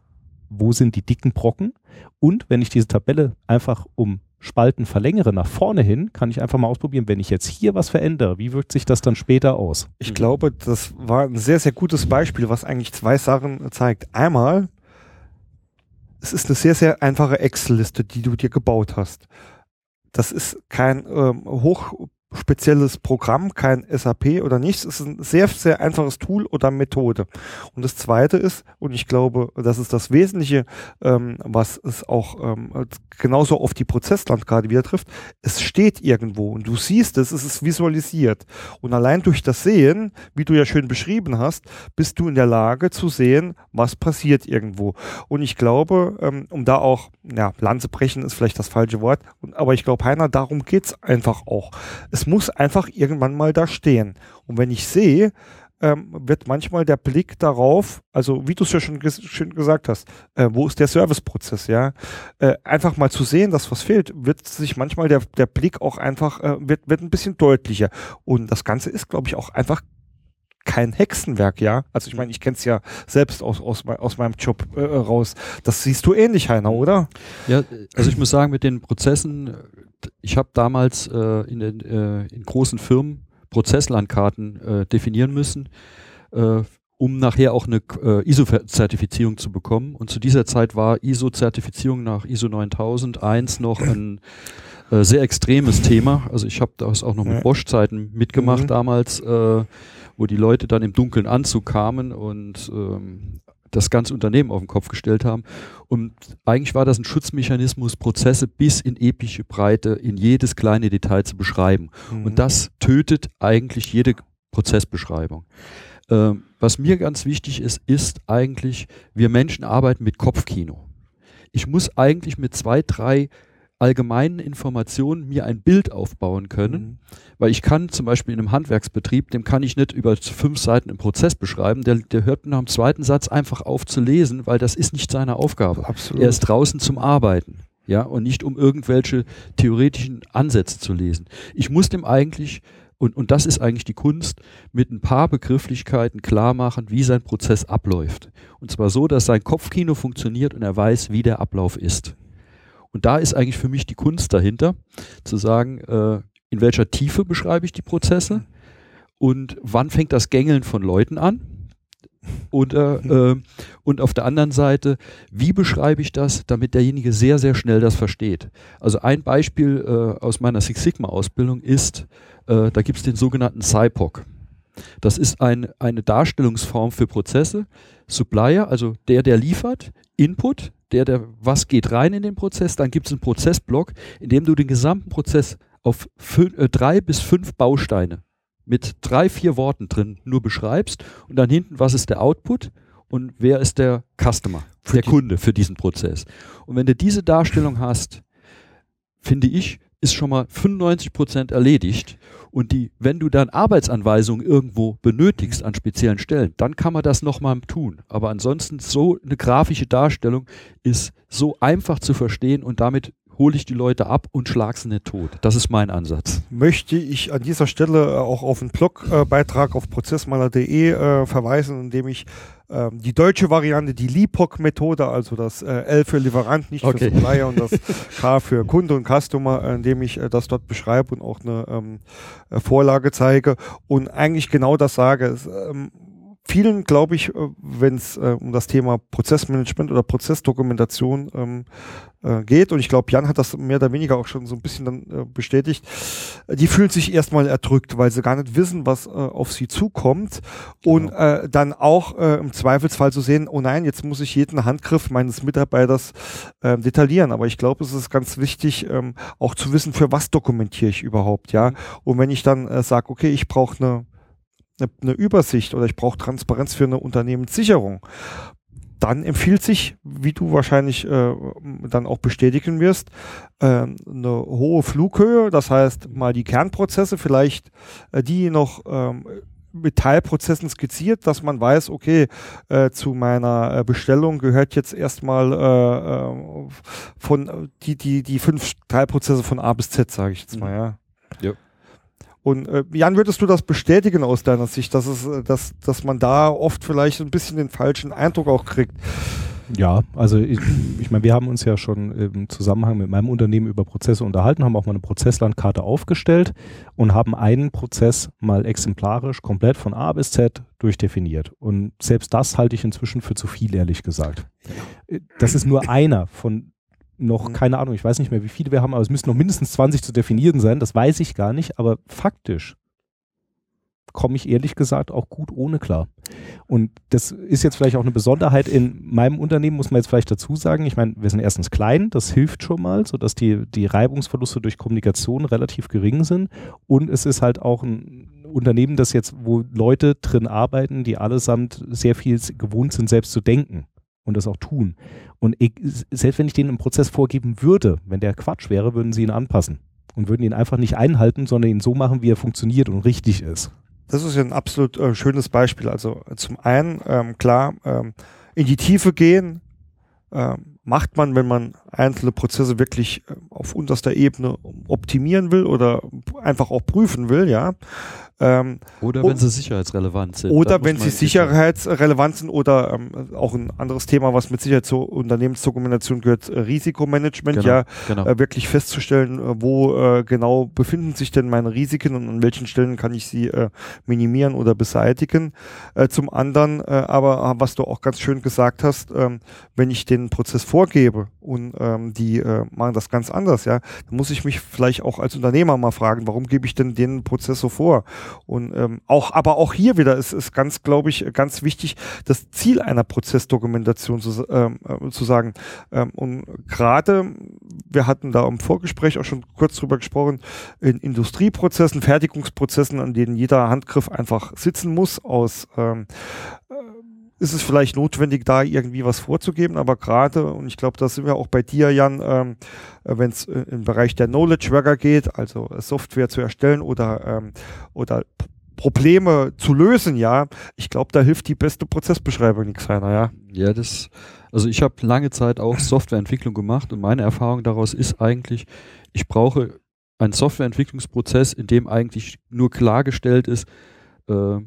wo sind die dicken Brocken. Und wenn ich diese Tabelle einfach um Spalten verlängere nach vorne hin, kann ich einfach mal ausprobieren, wenn ich jetzt hier was verändere, wie wirkt sich das dann später aus? Ich glaube, das war ein sehr, sehr gutes Beispiel, was eigentlich zwei Sachen zeigt. Einmal, es ist eine sehr, sehr einfache Excel-Liste, die du dir gebaut hast. Das ist kein ähm, hochspezielles Programm, kein SAP oder nichts. Es ist ein sehr, sehr einfaches Tool oder Methode. Und das Zweite ist, und ich glaube, das ist das Wesentliche, ähm, was es auch ähm, genauso auf die Prozesslandkarte wieder trifft, es steht irgendwo und du siehst es, es ist visualisiert. Und allein durch das Sehen, wie du ja schön beschrieben hast, bist du in der Lage zu sehen, was passiert irgendwo. Und ich glaube, ähm, um da auch, ja, Lanze brechen ist vielleicht das falsche Wort, aber ich glaube, Heiner, darum geht's einfach auch. Es muss einfach irgendwann mal da stehen. Und wenn ich sehe, ähm, wird manchmal der Blick darauf, also wie du es ja schon ges schön gesagt hast, äh, wo ist der Serviceprozess, ja, äh, einfach mal zu sehen, dass was fehlt, wird sich manchmal der, der Blick auch einfach, äh, wird, wird ein bisschen deutlicher. Und das Ganze ist, glaube ich, auch einfach kein Hexenwerk, ja. Also ich meine, ich kenne es ja selbst aus, aus, aus meinem Job äh, raus. Das siehst du ähnlich, Heiner, oder? Ja, also ich muss sagen, mit den Prozessen, ich habe damals äh, in, den, äh, in großen Firmen Prozesslandkarten äh, definieren müssen, äh, um nachher auch eine äh, ISO-Zertifizierung zu bekommen. Und zu dieser Zeit war ISO-Zertifizierung nach ISO 9001 noch ein äh, sehr extremes Thema. Also ich habe das auch noch mit Bosch-Zeiten mitgemacht mhm. damals, äh, wo die Leute dann im dunklen Anzug kamen und ähm, das ganze Unternehmen auf den Kopf gestellt haben. Und eigentlich war das ein Schutzmechanismus, Prozesse bis in epische Breite, in jedes kleine Detail zu beschreiben. Mhm. Und das tötet eigentlich jede Prozessbeschreibung. Ähm, was mir ganz wichtig ist, ist eigentlich, wir Menschen arbeiten mit Kopfkino. Ich muss eigentlich mit zwei, drei allgemeinen Informationen mir ein Bild aufbauen können, mhm. weil ich kann zum Beispiel in einem Handwerksbetrieb, dem kann ich nicht über fünf Seiten im Prozess beschreiben, der, der hört nach dem zweiten Satz einfach auf zu lesen, weil das ist nicht seine Aufgabe. Absolut. Er ist draußen zum Arbeiten. Ja, und nicht um irgendwelche theoretischen Ansätze zu lesen. Ich muss dem eigentlich und, und das ist eigentlich die Kunst, mit ein paar Begrifflichkeiten klar machen, wie sein Prozess abläuft. Und zwar so, dass sein Kopfkino funktioniert und er weiß, wie der Ablauf ist. Und da ist eigentlich für mich die Kunst dahinter, zu sagen, äh, in welcher Tiefe beschreibe ich die Prozesse und wann fängt das Gängeln von Leuten an. Und, äh, äh, und auf der anderen Seite, wie beschreibe ich das, damit derjenige sehr, sehr schnell das versteht. Also ein Beispiel äh, aus meiner Six Sigma-Ausbildung ist, äh, da gibt es den sogenannten SIPOC. Das ist ein, eine Darstellungsform für Prozesse. Supplier, also der, der liefert, Input, der, der, was geht rein in den Prozess, dann gibt es einen Prozessblock, in dem du den gesamten Prozess auf fünf, äh, drei bis fünf Bausteine mit drei, vier Worten drin nur beschreibst und dann hinten, was ist der Output und wer ist der Customer, der Kunde für diesen Prozess. Und wenn du diese Darstellung hast, finde ich, ist schon mal 95 Prozent erledigt. Und die, wenn du dann Arbeitsanweisungen irgendwo benötigst an speziellen Stellen, dann kann man das nochmal tun. Aber ansonsten so eine grafische Darstellung ist so einfach zu verstehen und damit hole ich die Leute ab und schlag sie nicht tot. Das ist mein Ansatz. Möchte ich an dieser Stelle äh, auch auf einen Blogbeitrag auf prozessmaler.de äh, verweisen, in dem ich äh, die deutsche Variante, die LIPOC-Methode, also das äh, L für Lieferant, nicht okay. für Supplier und das K für Kunde und Customer, äh, indem ich äh, das dort beschreibe und auch eine ähm, Vorlage zeige und eigentlich genau das sage. Es, ähm, vielen, glaube ich, äh, wenn es äh, um das Thema Prozessmanagement oder Prozessdokumentation ähm, äh, geht, und ich glaube, Jan hat das mehr oder weniger auch schon so ein bisschen dann äh, bestätigt, die fühlen sich erstmal erdrückt, weil sie gar nicht wissen, was äh, auf sie zukommt und genau. äh, dann auch äh, im Zweifelsfall zu sehen, oh nein, jetzt muss ich jeden Handgriff meines Mitarbeiters äh, detaillieren. Aber ich glaube, es ist ganz wichtig, ähm, auch zu wissen, für was dokumentiere ich überhaupt, ja. Mhm. Und wenn ich dann äh, sage, okay, ich brauche eine eine, eine Übersicht oder ich brauche Transparenz für eine Unternehmenssicherung, dann empfiehlt sich, wie du wahrscheinlich äh, dann auch bestätigen wirst, äh, eine hohe Flughöhe, das heißt mal die Kernprozesse, vielleicht äh, die noch ähm, mit Teilprozessen skizziert, dass man weiß, okay, äh, zu meiner äh, Bestellung gehört jetzt erstmal äh, äh, von die die die fünf Teilprozesse von A bis Z, sage ich jetzt mal, ja. ja. Und äh, Jan, würdest du das bestätigen aus deiner Sicht, dass es, äh, dass, dass man da oft vielleicht ein bisschen den falschen Eindruck auch kriegt? Ja, also ich, ich meine, wir haben uns ja schon im Zusammenhang mit meinem Unternehmen über Prozesse unterhalten, haben auch mal eine Prozesslandkarte aufgestellt und haben einen Prozess mal exemplarisch komplett von A bis Z durchdefiniert. Und selbst das halte ich inzwischen für zu viel, ehrlich gesagt. Das ist nur einer von noch, mhm. keine Ahnung, ich weiß nicht mehr, wie viele wir haben, aber es müssen noch mindestens 20 zu definieren sein, das weiß ich gar nicht, aber faktisch komme ich ehrlich gesagt auch gut ohne klar. Und das ist jetzt vielleicht auch eine Besonderheit in meinem Unternehmen, muss man jetzt vielleicht dazu sagen. Ich meine, wir sind erstens klein, das hilft schon mal, sodass die, die Reibungsverluste durch Kommunikation relativ gering sind. Und es ist halt auch ein Unternehmen, das jetzt, wo Leute drin arbeiten, die allesamt sehr viel gewohnt sind, selbst zu denken und das auch tun. Und ich, selbst wenn ich denen einen Prozess vorgeben würde, wenn der Quatsch wäre, würden sie ihn anpassen und würden ihn einfach nicht einhalten, sondern ihn so machen, wie er funktioniert und richtig ist. Das ist ja ein absolut äh, schönes Beispiel. Also zum einen, ähm, klar, ähm, in die Tiefe gehen, ähm, macht man, wenn man einzelne Prozesse wirklich äh, auf unterster Ebene optimieren will oder einfach auch prüfen will, ja. Ähm, oder wenn sie sicherheitsrelevant sind. Oder wenn sie sicherheitsrelevant sind oder ähm, auch ein anderes Thema, was mit Sicherheit zur Unternehmensdokumentation gehört, äh, Risikomanagement, genau, ja, genau. Äh, wirklich festzustellen, äh, wo äh, genau befinden sich denn meine Risiken und an welchen Stellen kann ich sie äh, minimieren oder beseitigen. Äh, zum anderen, aber was du auch ganz schön gesagt hast, ähm, wenn ich den Prozess vorgebe und ähm, die machen das ganz anders, ja, dann muss ich mich vielleicht auch als Unternehmer mal fragen, warum gebe ich denn den Prozess so vor? Und ähm, auch, aber auch hier wieder ist es ganz, glaube ich, ganz wichtig, das Ziel einer Prozessdokumentation zu, ähm, äh, zu sagen. Ähm, und gerade, wir hatten da im Vorgespräch auch schon kurz drüber gesprochen, in Industrieprozessen, Fertigungsprozessen, an denen jeder Handgriff einfach sitzen muss, aus ähm, äh, ist es vielleicht notwendig, da irgendwie was vorzugeben, aber gerade, und ich glaube, da sind wir auch bei dir, Jan, ähm, wenn es äh, im Bereich der Knowledge Worker geht, also Software zu erstellen oder, ähm, oder Probleme zu lösen, ja, ich glaube, da hilft die beste Prozessbeschreibung nichts einer, ja. Ja, das, also ich habe lange Zeit auch Softwareentwicklung gemacht und meine Erfahrung daraus ist eigentlich, ich brauche einen Softwareentwicklungsprozess, in dem eigentlich nur klargestellt ist, äh,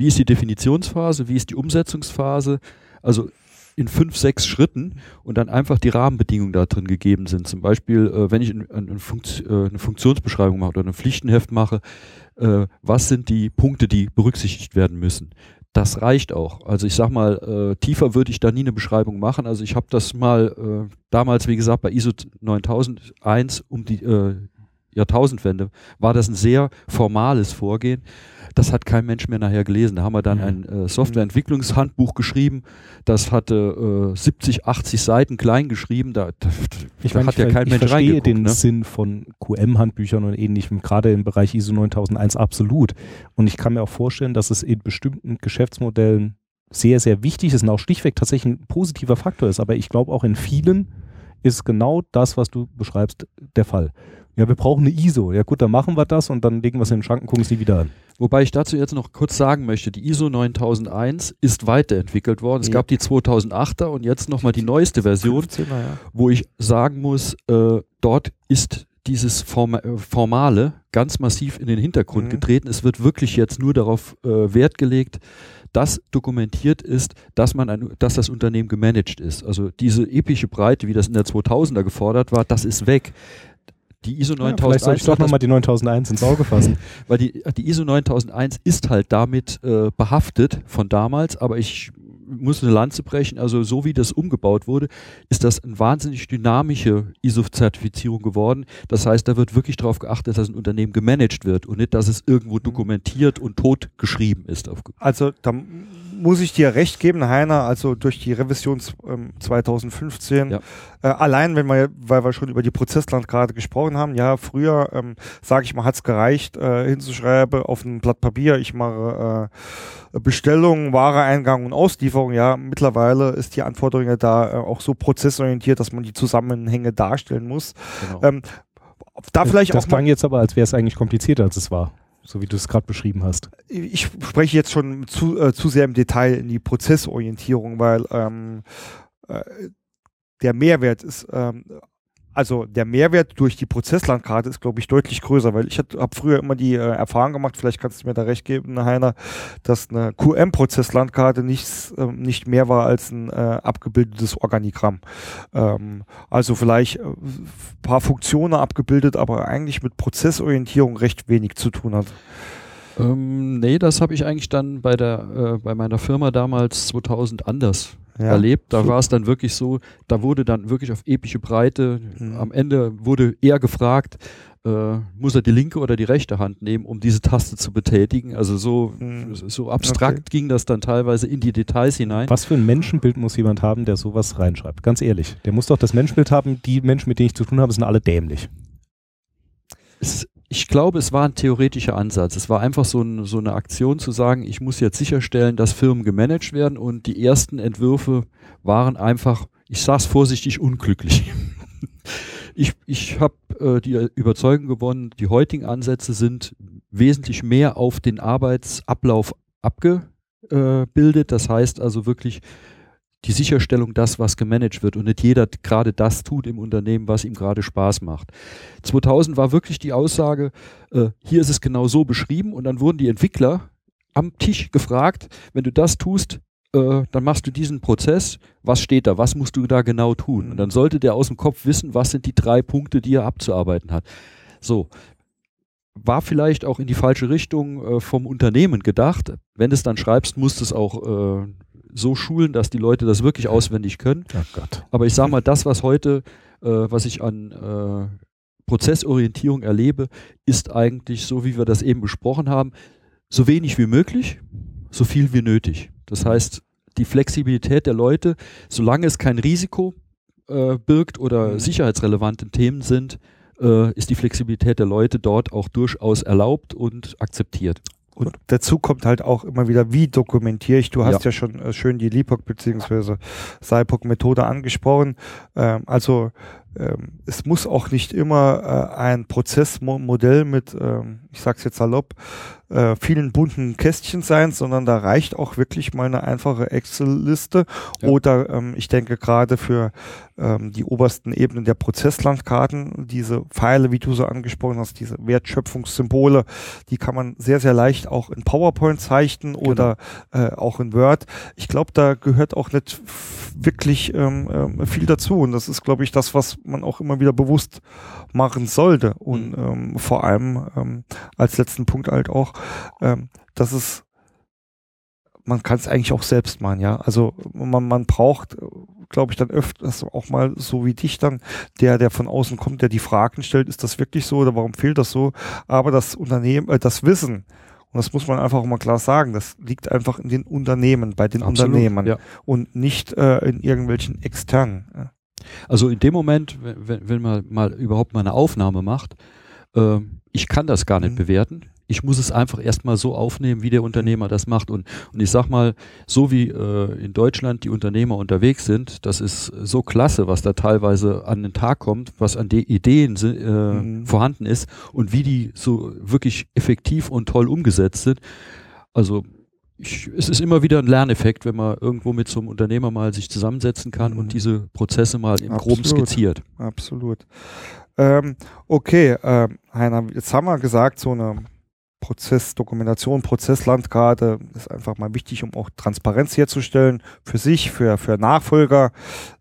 wie ist die Definitionsphase, wie ist die Umsetzungsphase, also in fünf, sechs Schritten und dann einfach die Rahmenbedingungen da drin gegeben sind. Zum Beispiel, äh, wenn ich ein, ein Funkt, äh, eine Funktionsbeschreibung mache oder ein Pflichtenheft mache, äh, was sind die Punkte, die berücksichtigt werden müssen? Das reicht auch. Also ich sag mal, äh, tiefer würde ich da nie eine Beschreibung machen. Also ich habe das mal äh, damals, wie gesagt, bei ISO 9001 um die äh, Jahrtausendwende war das ein sehr formales Vorgehen das hat kein Mensch mehr nachher gelesen. Da haben wir dann mhm. ein äh, Softwareentwicklungshandbuch geschrieben. Das hatte äh, 70, 80 Seiten klein geschrieben. Da, da, ich da hat ja kein ich Mensch verstehe den ne? Sinn von QM-Handbüchern und ähnlichem, gerade im Bereich ISO 9001 absolut. Und ich kann mir auch vorstellen, dass es in bestimmten Geschäftsmodellen sehr, sehr wichtig ist und auch stichweg tatsächlich ein positiver Faktor ist. Aber ich glaube auch in vielen ist genau das, was du beschreibst, der Fall. Ja, wir brauchen eine ISO. Ja gut, dann machen wir das und dann legen wir es in den Schrank und gucken es nie wieder an. Wobei ich dazu jetzt noch kurz sagen möchte, die ISO 9001 ist weiterentwickelt worden. Es ja. gab die 2008er und jetzt nochmal die neueste Version, ja. wo ich sagen muss, äh, dort ist dieses Form äh, Formale ganz massiv in den Hintergrund mhm. getreten. Es wird wirklich jetzt nur darauf äh, Wert gelegt, dass dokumentiert ist, dass man ein, dass das Unternehmen gemanagt ist. Also diese epische Breite, wie das in der 2000er gefordert war, das ist weg. Die ISO 9001. Ja, vielleicht soll ich doch nochmal die 9001 ins Auge fassen. Weil die, die ISO 9001 ist halt damit äh, behaftet von damals, aber ich muss eine Lanze brechen. Also so wie das umgebaut wurde, ist das eine wahnsinnig dynamische ISO-Zertifizierung geworden. Das heißt, da wird wirklich darauf geachtet, dass ein Unternehmen gemanagt wird und nicht, dass es irgendwo mhm. dokumentiert und tot geschrieben ist. Also da muss ich dir recht geben, Heiner, also durch die Revision ähm, 2015, ja. äh, allein wenn wir, weil wir schon über die Prozessland gerade gesprochen haben, ja, früher, ähm, sage ich mal, hat's gereicht, äh, hinzuschreiben auf ein Blatt Papier, ich mache äh, Bestellung, Wareeingang und Auslieferung, ja, mittlerweile ist die Anforderung ja da äh, auch so prozessorientiert, dass man die Zusammenhänge darstellen muss. Genau. Ähm, da vielleicht das auch klang jetzt aber, als wäre es eigentlich komplizierter, als es war so wie du es gerade beschrieben hast. Ich spreche jetzt schon zu, äh, zu sehr im Detail in die Prozessorientierung, weil ähm, äh, der Mehrwert ist ähm, also der Mehrwert durch die Prozesslandkarte ist, glaube ich, deutlich größer, weil ich habe früher immer die äh, Erfahrung gemacht, vielleicht kannst du mir da recht geben, Heiner, dass eine QM-Prozesslandkarte nichts, äh, nicht mehr war als ein äh, abgebildetes Organigramm. Ähm, also vielleicht äh, paar Funktionen abgebildet, aber eigentlich mit Prozessorientierung recht wenig zu tun hat. Ähm, nee, das habe ich eigentlich dann bei der äh, bei meiner Firma damals 2000 anders ja, erlebt. Da war es dann wirklich so, da wurde dann wirklich auf epische Breite, mhm. am Ende wurde eher gefragt, äh, muss er die linke oder die rechte Hand nehmen, um diese Taste zu betätigen. Also so, mhm. so abstrakt okay. ging das dann teilweise in die Details hinein. Was für ein Menschenbild muss jemand haben, der sowas reinschreibt? Ganz ehrlich. Der muss doch das Menschenbild haben, die Menschen, mit denen ich zu tun habe, sind alle dämlich. Es ich glaube, es war ein theoretischer Ansatz. Es war einfach so, ein, so, eine Aktion zu sagen, ich muss jetzt sicherstellen, dass Firmen gemanagt werden und die ersten Entwürfe waren einfach, ich es vorsichtig, unglücklich. ich ich habe äh, die Überzeugung gewonnen, die heutigen Ansätze sind wesentlich mehr auf den Arbeitsablauf abgebildet. Das heißt also wirklich die Sicherstellung das, was gemanagt wird und nicht jeder gerade das tut im Unternehmen, was ihm gerade Spaß macht. 2000 war wirklich die Aussage, äh, hier ist es genau so beschrieben und dann wurden die Entwickler am Tisch gefragt, wenn du das tust, äh, dann machst du diesen Prozess, was steht da, was musst du da genau tun? Und dann sollte der aus dem Kopf wissen, was sind die drei Punkte, die er abzuarbeiten hat. So, war vielleicht auch in die falsche Richtung äh, vom Unternehmen gedacht. Wenn du es dann schreibst, musst du es auch äh, so schulen, dass die Leute das wirklich auswendig können. Oh. Aber ich sage mal, das, was heute, äh, was ich an äh, Prozessorientierung erlebe, ist eigentlich so, wie wir das eben besprochen haben, so wenig wie möglich, so viel wie nötig. Das heißt, die Flexibilität der Leute, solange es kein Risiko äh, birgt oder Mhm. sicherheitsrelevante Themen sind, äh, ist die Flexibilität der Leute dort auch durchaus erlaubt und akzeptiert. Und dazu kommt halt auch immer wieder, wie dokumentiere ich? Du hast ja, schon äh, schön die LIPOC bzw. SIPOC-Methode angesprochen. Ähm, also ähm, es muss auch nicht immer äh, ein Prozessmodell mit, ähm, ich sag's jetzt salopp, äh, vielen bunten Kästchen sein, sondern da reicht auch wirklich mal eine einfache Excel-Liste Ja. oder ähm, ich denke gerade für ähm, die obersten Ebenen der Prozesslandkarten, diese Pfeile, wie du so angesprochen hast, diese Wertschöpfungssymbole, die kann man sehr, sehr leicht auch in PowerPoint zeichnen oder äh, auch in Word. Ich glaube, da gehört auch nicht wirklich ähm, ähm, viel dazu. Und das ist, glaube ich, das, was man auch immer wieder bewusst machen sollte. Und ähm, vor allem ähm, als letzten Punkt halt auch, ähm, dass es man kann es eigentlich auch selbst machen, ja. Also man, man braucht, glaube ich, dann öfters auch mal so wie dich dann, der, der von außen kommt, der die Fragen stellt, ist das wirklich so oder warum fehlt das so? Aber das Unternehmen, äh, das Wissen, und das muss man einfach mal klar sagen, das liegt einfach in den Unternehmen, bei den Absolut, Unternehmern ja. und nicht äh, in irgendwelchen externen. Ja. Also in dem Moment, wenn, wenn- man mal überhaupt mal eine Aufnahme macht, ähm, ich kann das gar nicht Mhm. bewerten. Ich muss es einfach erstmal so aufnehmen, wie der Unternehmer das macht. Und, und ich sag mal, so wie äh, in Deutschland die Unternehmer unterwegs sind, das ist so klasse, was da teilweise an den Tag kommt, was an den Ideen äh, Mhm. vorhanden ist und wie die so wirklich effektiv und toll umgesetzt sind. Also ich, es ist immer wieder ein Lerneffekt, wenn man irgendwo mit so einem Unternehmer mal sich zusammensetzen kann Mhm. und diese Prozesse mal im Groben skizziert. Absolut. Ähm, okay, ähm, Heiner, jetzt haben wir gesagt, so eine Prozessdokumentation, Prozesslandkarte ist einfach mal wichtig, um auch Transparenz herzustellen für sich, für, für Nachfolger.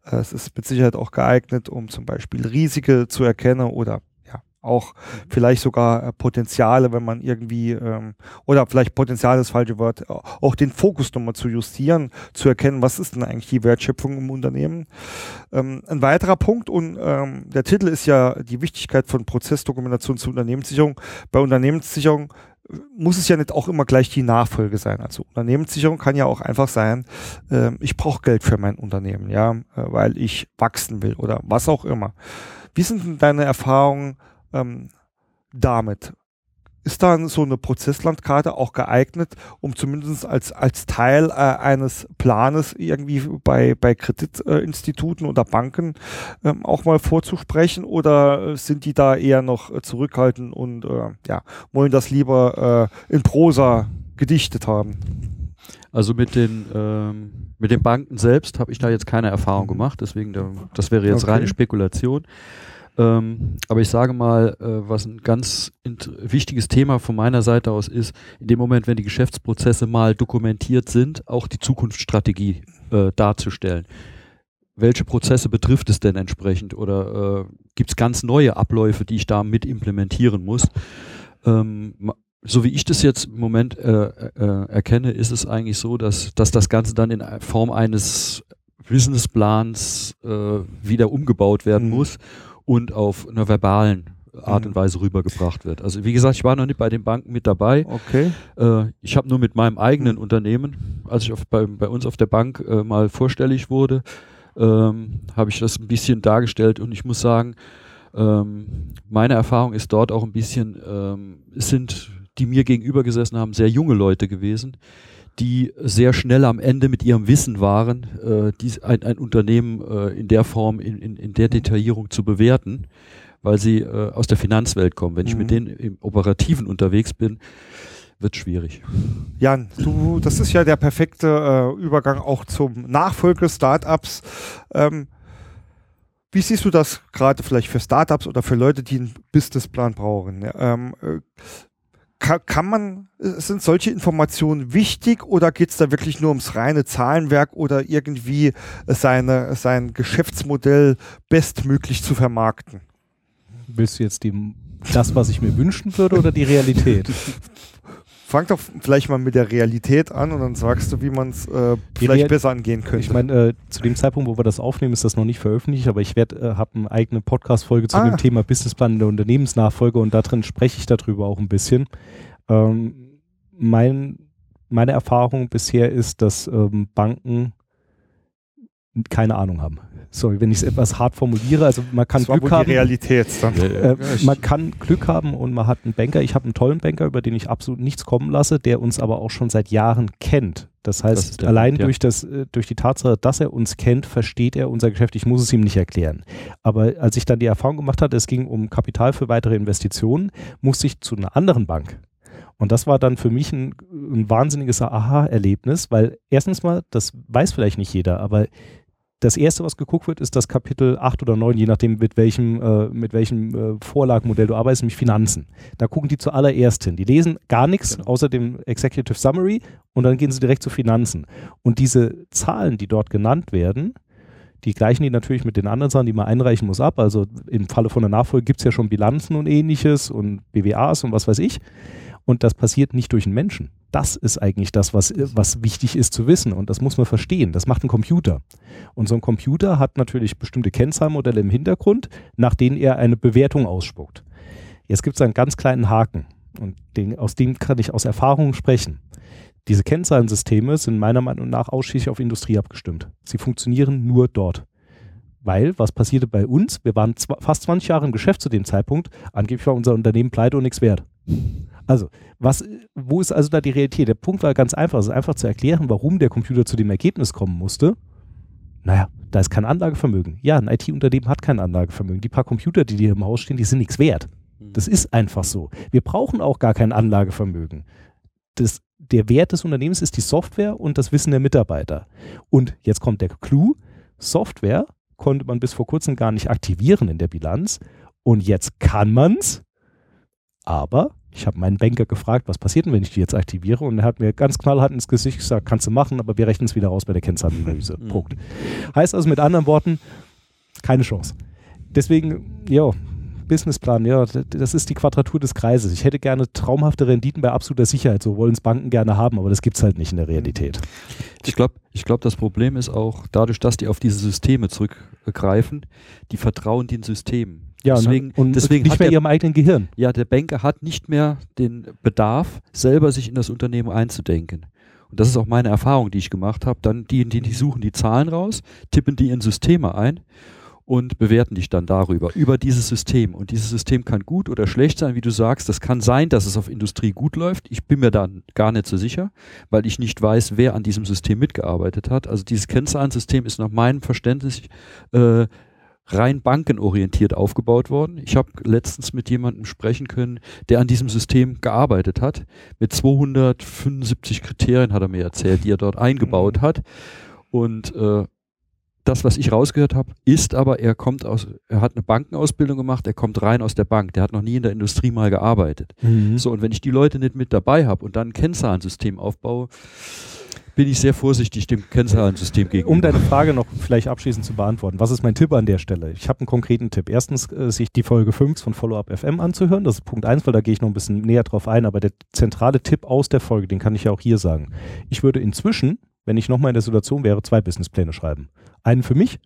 Äh, es ist mit Sicherheit auch geeignet, um zum Beispiel Risiken zu erkennen oder auch vielleicht sogar äh, Potenziale, wenn man irgendwie, ähm, oder vielleicht Potenzial ist das falsche Wort, äh, auch den Fokus nochmal zu justieren, zu erkennen, was ist denn eigentlich die Wertschöpfung im Unternehmen. Ähm, ein weiterer Punkt und ähm, der Titel ist ja die Wichtigkeit von Prozessdokumentation zur Unternehmenssicherung. Bei Unternehmenssicherung äh, muss es ja nicht auch immer gleich die Nachfolge sein. Also Unternehmenssicherung kann ja auch einfach sein, ähm, ich brauche Geld für mein Unternehmen, ja, äh, weil ich wachsen will oder was auch immer. Wie sind denn deine Erfahrungen ähm, damit? Ist da so eine Prozesslandkarte auch geeignet, um zumindest als, als Teil äh, eines Planes irgendwie bei, bei Kreditinstituten oder Banken ähm, auch mal vorzusprechen oder äh, sind die da eher noch zurückhaltend und äh, ja, wollen das lieber äh, in Prosa gedichtet haben? Also mit den, ähm, mit den Banken selbst habe ich da jetzt keine Erfahrung gemacht, deswegen da, das wäre jetzt Okay. reine Spekulation. Ähm, aber ich sage mal, äh, was ein ganz wichtiges Thema von meiner Seite aus ist, in dem Moment, wenn die Geschäftsprozesse mal dokumentiert sind, auch die Zukunftsstrategie äh, darzustellen. Welche Prozesse betrifft es denn entsprechend? Oder äh, gibt es ganz neue Abläufe, die ich da mit implementieren muss? Ähm, so wie ich das jetzt im Moment äh, äh, erkenne, ist es eigentlich so, dass, dass das Ganze dann in Form eines Businessplans äh, wieder umgebaut werden Mhm. muss und auf einer verbalen Art Mhm. und Weise rübergebracht wird. Also wie gesagt, ich war noch nicht bei den Banken mit dabei. Okay. Äh, ich habe nur mit meinem eigenen Mhm. Unternehmen, als ich auf, bei, bei uns auf der Bank äh, mal vorstellig wurde, ähm, habe ich das ein bisschen dargestellt und ich muss sagen, ähm, meine Erfahrung ist dort auch ein bisschen, ähm, es sind die mir gegenüber gesessen haben, sehr junge Leute gewesen, die sehr schnell am Ende mit ihrem Wissen waren, äh, dies, ein, ein Unternehmen äh, in der Form, in, in, in der Detaillierung zu bewerten, weil sie äh, aus der Finanzwelt kommen. Wenn ich Mhm. mit denen im Operativen unterwegs bin, wird schwierig. Jan, du, das ist ja der perfekte äh, Übergang auch zum Nachfolge-Startups. Ähm, wie siehst du das gerade vielleicht für Startups oder für Leute, die einen Businessplan brauchen? Ähm, äh, kann, kann man, sind solche Informationen wichtig oder geht es da wirklich nur ums reine Zahlenwerk oder irgendwie seine, sein Geschäftsmodell bestmöglich zu vermarkten? Willst du jetzt die, das, was ich mir wünschen würde oder die Realität? Fang doch vielleicht mal mit der Realität an und dann sagst du, wie man es äh, vielleicht besser angehen könnte. Ich meine, äh, zu dem Zeitpunkt, wo wir das aufnehmen, ist das noch nicht veröffentlicht, aber ich werde äh, habe eine eigene Podcast-Folge zu ah. dem Thema Businessplan in der Unternehmensnachfolge und da drin spreche ich darüber auch ein bisschen. Ähm, mein, meine Erfahrung bisher ist, dass ähm, Banken keine Ahnung haben sorry, wenn ich es etwas hart formuliere, also man kann das Glück haben. Die Realität dann. Äh, man kann Glück haben und man hat einen Banker. Ich habe einen tollen Banker, über den ich absolut nichts kommen lasse, der uns aber auch schon seit Jahren kennt. Das heißt, das allein Punkt, ja. durch, das, äh, durch die Tatsache, dass er uns kennt, versteht er unser Geschäft. Ich muss es ihm nicht erklären. Aber als ich dann die Erfahrung gemacht hatte, es ging um Kapital für weitere Investitionen, musste ich zu einer anderen Bank. Und das war dann für mich ein, ein wahnsinniges Aha-Erlebnis, weil erstens mal, das weiß vielleicht nicht jeder, aber das erste, was geguckt wird, ist das Kapitel 8 oder 9, je nachdem, mit welchem, äh, mit welchem äh, Vorlagenmodell du arbeitest, nämlich Finanzen. Da gucken die zuallererst hin. Die lesen gar nichts genau. außer dem Executive Summary und dann gehen sie direkt zu Finanzen. Und diese Zahlen, die dort genannt werden, die gleichen die natürlich mit den anderen Sachen, die man einreichen muss, ab. Also im Falle von der Nachfolge gibt es ja schon Bilanzen und ähnliches und BWAs und was weiß ich. Und das passiert nicht durch einen Menschen. Das ist eigentlich das, was, was wichtig ist zu wissen. Und das muss man verstehen. Das macht ein Computer. Und so ein Computer hat natürlich bestimmte Kennzahlmodelle im Hintergrund, nach denen er eine Bewertung ausspuckt. Jetzt gibt es einen ganz kleinen Haken. Und den, aus dem kann ich aus Erfahrung sprechen. Diese Kennzahlensysteme sind meiner Meinung nach ausschließlich auf Industrie abgestimmt. Sie funktionieren nur dort. Weil, was passierte bei uns? Wir waren fast 20 Jahre im Geschäft zu dem Zeitpunkt. Angeblich war unser Unternehmen pleite und nichts wert. Also, was, wo ist also da die Realität? Der Punkt war ganz einfach. Es ist einfach zu erklären, warum der Computer zu dem Ergebnis kommen musste. Naja, da ist kein Anlagevermögen. Ja, ein IT-Unternehmen hat kein Anlagevermögen. Die paar Computer, die hier im Haus stehen, die sind nichts wert. Hm. Das ist einfach so. Wir brauchen auch gar kein Anlagevermögen. Das, der Wert des Unternehmens ist die Software und das Wissen der Mitarbeiter. Und jetzt kommt der Clou. Software konnte man bis vor kurzem gar nicht aktivieren in der Bilanz. Und jetzt kann man es, aber ich habe meinen Banker gefragt, was passiert denn, wenn ich die jetzt aktiviere? Und er hat mir ganz knallhart ins Gesicht gesagt, kannst du machen, aber wir rechnen es wieder raus bei der Kennzahlenanalyse. Mhm. Punkt. Heißt also mit anderen Worten, keine Chance. Deswegen, ja, Businessplan, ja, das ist die Quadratur des Kreises. Ich hätte gerne traumhafte Renditen bei absoluter Sicherheit, so wollen es Banken gerne haben, aber das gibt es halt nicht in der Realität. Ich glaube, ich glaub, das Problem ist auch dadurch, dass die auf diese Systeme zurückgreifen, die vertrauen den Systemen. Ja, deswegen, und deswegen nicht mehr der, ihrem eigenen Gehirn. Ja, der Banker hat nicht mehr den Bedarf, selber sich in das Unternehmen einzudenken. Und das ist auch meine Erfahrung, die ich gemacht habe. Dann die, die, die suchen die Zahlen raus, tippen die in Systeme ein und bewerten dich dann darüber, über dieses System. Und dieses System kann gut oder schlecht sein, wie du sagst. Das kann sein, dass es auf Industrie gut läuft. Ich bin mir da gar nicht so sicher, weil ich nicht weiß, wer an diesem System mitgearbeitet hat. Also dieses Kennzahlensystem ist nach meinem Verständnis äh, rein bankenorientiert aufgebaut worden. Ich habe letztens mit jemandem sprechen können, der an diesem System gearbeitet hat. Mit 275 Kriterien hat er mir erzählt, die er dort eingebaut mhm. hat. Und äh, das, was ich rausgehört habe, ist aber, er kommt aus, er hat eine Bankenausbildung gemacht, er kommt rein aus der Bank, der hat noch nie in der Industrie mal gearbeitet. Mhm. So, und wenn ich die Leute nicht mit dabei habe und dann ein Kennzahlensystem aufbaue, bin ich sehr vorsichtig dem Kennzahlensystem gegenüber. Um deine Frage noch vielleicht abschließend zu beantworten, was ist mein Tipp an der Stelle? Ich habe einen konkreten Tipp. Erstens, äh, sich die Folge 5 von Follow-up FM anzuhören. Das ist Punkt 1, weil da gehe ich noch ein bisschen näher drauf ein. Aber der zentrale Tipp aus der Folge, den kann ich ja auch hier sagen. Ich würde inzwischen, wenn ich nochmal in der Situation wäre, zwei Businesspläne schreiben. Einen für mich,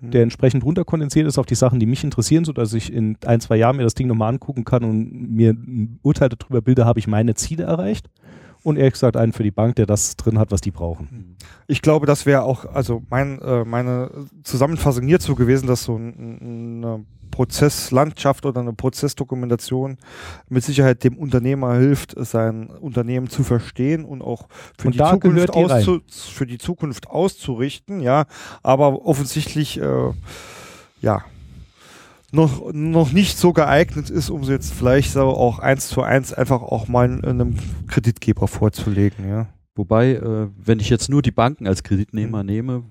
mhm. der entsprechend runterkondensiert ist auf die Sachen, die mich interessieren, sodass ich in ein, zwei Jahren mir das Ding nochmal angucken kann und mir ein Urteil darüber bilde, habe ich meine Ziele erreicht und ehrlich gesagt einen für die Bank, der das drin hat, was die brauchen. Ich glaube, das wäre auch, also mein, äh, meine Zusammenfassung hierzu gewesen, dass so ein, eine Prozesslandschaft oder eine Prozessdokumentation mit Sicherheit dem Unternehmer hilft, sein Unternehmen zu verstehen und auch für, und die, Zukunft auszu für die Zukunft auszurichten, ja. Aber offensichtlich, äh, ja, noch, noch nicht so geeignet ist, um sie jetzt vielleicht so auch eins zu eins einfach auch mal einem Kreditgeber vorzulegen, ja. Wobei, äh, wenn ich jetzt nur die Banken als Kreditnehmer mhm. nehme,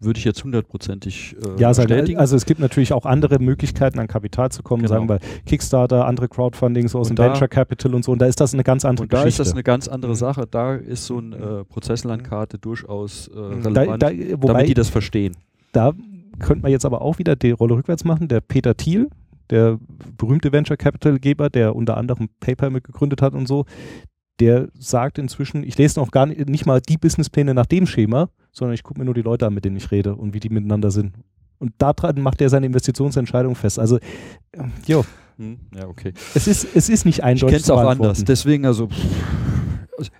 würde ich jetzt hundertprozentig äh, ja, sagen, Also es gibt natürlich auch andere Möglichkeiten, an Kapital zu kommen, genau. sagen wir Kickstarter, andere Crowdfundings aus und dem Venture Capital und so. Und da ist das eine ganz andere und da ist das eine ganz andere mhm. Sache. Da ist so eine äh, Prozesslandkarte durchaus äh, mhm. relevant, da, da, wobei, damit die das verstehen. Da könnte man jetzt aber auch wieder die Rolle rückwärts machen. Der Peter Thiel, der berühmte Venture Capital Geber, der unter anderem PayPal mitgegründet hat und so, der sagt inzwischen, ich lese noch gar nicht, nicht mal die Businesspläne nach dem Schema, sondern ich gucke mir nur die Leute an, mit denen ich rede und wie die miteinander sind. Und daran macht er seine Investitionsentscheidung fest. Also, jo. Hm, ja, okay. Es ist, es ist nicht eindeutig. Ich kenne es auch anders. Deswegen, also,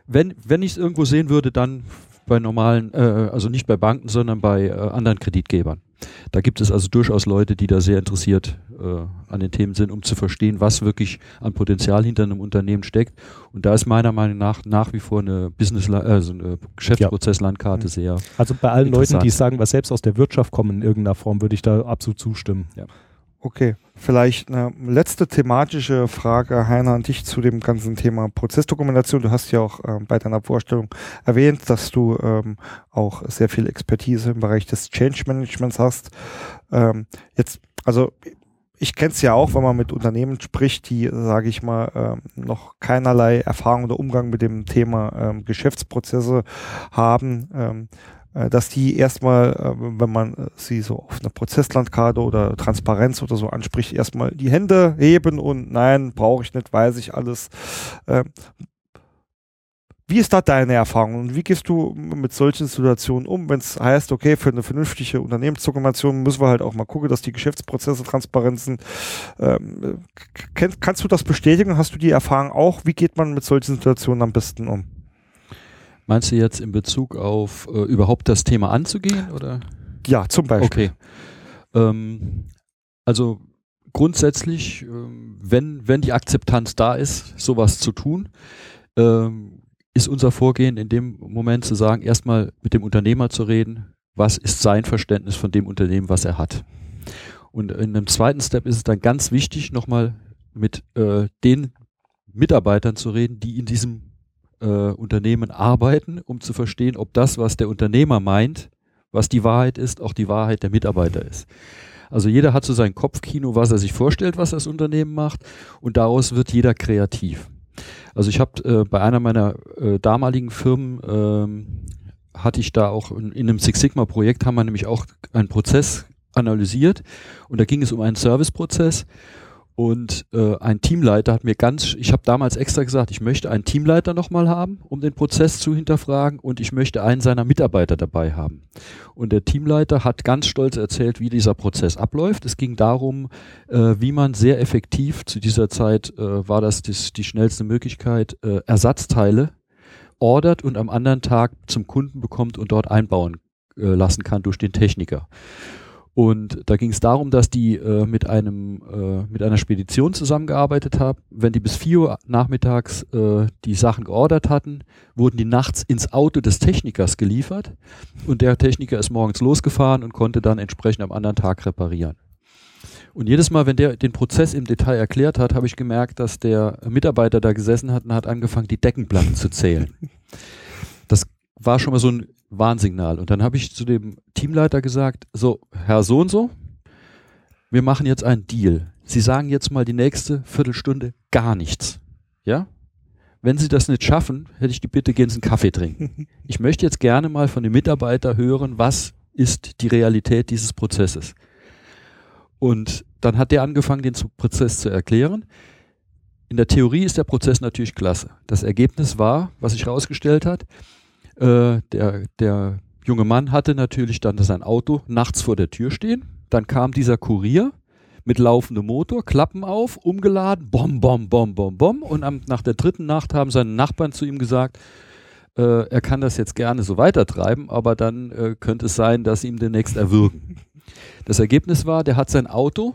wenn, wenn ich es irgendwo sehen würde, dann bei normalen, äh, also nicht bei Banken, sondern bei äh, anderen Kreditgebern. Da gibt es also durchaus Leute, die da sehr interessiert äh, an den Themen sind, um zu verstehen, was wirklich an Potenzial hinter einem Unternehmen steckt. Und da ist meiner Meinung nach nach wie vor eine Business, also eine Geschäftsprozesslandkarte ja. sehr. Also bei allen Leuten, die sagen, was selbst aus der Wirtschaft kommen in irgendeiner Form, würde ich da absolut zustimmen. Ja. Okay, vielleicht eine letzte thematische Frage, Heiner, an dich zu dem ganzen Thema Prozessdokumentation. Du hast ja auch äh, bei deiner Vorstellung erwähnt, dass du ähm, auch sehr viel Expertise im Bereich des Change Managements hast. Ähm, jetzt, also ich kenne es ja auch, wenn man mit Unternehmen spricht, die, sage ich mal, ähm, noch keinerlei Erfahrung oder Umgang mit dem Thema ähm, Geschäftsprozesse haben. Ähm, äh, dass die erstmal, äh, wenn man äh, sie so auf einer Prozesslandkarte oder Transparenz oder so anspricht, erstmal die Hände heben und nein, brauche ich nicht, weiß ich alles. Ähm, wie ist da deine Erfahrung und wie gehst du mit solchen Situationen um, wenn es heißt, okay, für eine vernünftige Unternehmensdokumentation müssen wir halt auch mal gucken, dass die Geschäftsprozesse transparent sind. Ähm, kannst du das bestätigen? Hast du die Erfahrung auch? Wie geht man mit solchen Situationen am besten um? Meinst du jetzt in Bezug auf äh, überhaupt das Thema anzugehen? Oder? Ja, zum Beispiel. Okay. Ähm, also grundsätzlich, ähm, wenn, wenn die Akzeptanz da ist, sowas zu tun, ähm, ist unser Vorgehen in dem Moment zu sagen, erstmal mit dem Unternehmer zu reden, was ist sein Verständnis von dem Unternehmen, was er hat. Und in einem zweiten Step ist es dann ganz wichtig, nochmal mit äh, den Mitarbeitern zu reden, die in diesem äh, Unternehmen arbeiten, um zu verstehen, ob das, was der Unternehmer meint, was die Wahrheit ist, auch die Wahrheit der Mitarbeiter ist. Also jeder hat so sein Kopfkino, was er sich vorstellt, was das Unternehmen macht, und daraus wird jeder kreativ. Also ich habe äh, bei einer meiner äh, damaligen Firmen ähm, hatte ich da auch in, in einem Six Sigma Projekt haben wir nämlich auch einen Prozess analysiert und da ging es um einen Serviceprozess und äh, ein Teamleiter hat mir ganz, ich habe damals extra gesagt, ich möchte einen Teamleiter nochmal haben, um den Prozess zu hinterfragen und ich möchte einen seiner Mitarbeiter dabei haben. Und der Teamleiter hat ganz stolz erzählt, wie dieser Prozess abläuft. Es ging darum, äh, wie man sehr effektiv, zu dieser Zeit äh, war das die, die schnellste Möglichkeit, äh, Ersatzteile ordert und am anderen Tag zum Kunden bekommt und dort einbauen äh, lassen kann durch den Techniker. Und da ging es darum, dass die äh, mit einem äh, mit einer Spedition zusammengearbeitet haben. Wenn die bis vier Uhr nachmittags äh, die Sachen geordert hatten, wurden die nachts ins Auto des Technikers geliefert und der Techniker ist morgens losgefahren und konnte dann entsprechend am anderen Tag reparieren. Und jedes Mal, wenn der den Prozess im Detail erklärt hat, habe ich gemerkt, dass der Mitarbeiter da gesessen hat und hat angefangen, die Deckenplatten zu zählen. Das war schon mal so ein Warnsignal. Und dann habe ich zu dem Teamleiter gesagt, so, Herr so und so, wir machen jetzt einen Deal. Sie sagen jetzt mal die nächste Viertelstunde gar nichts. Ja? Wenn Sie das nicht schaffen, hätte ich die Bitte, gehen Sie einen Kaffee trinken. Ich möchte jetzt gerne mal von dem Mitarbeiter hören, was ist die Realität dieses Prozesses. Und dann hat der angefangen, den Prozess zu erklären. In der Theorie ist der Prozess natürlich klasse. Das Ergebnis war, was sich herausgestellt hat, äh, der, der junge Mann hatte natürlich dann sein Auto nachts vor der Tür stehen. Dann kam dieser Kurier mit laufendem Motor, Klappen auf, umgeladen, bom, bom, bom, bom, bom. Und am, nach der dritten Nacht haben seine Nachbarn zu ihm gesagt, äh, er kann das jetzt gerne so weitertreiben, aber dann äh, könnte es sein, dass sie ihm demnächst erwürgen. Das Ergebnis war, der hat sein Auto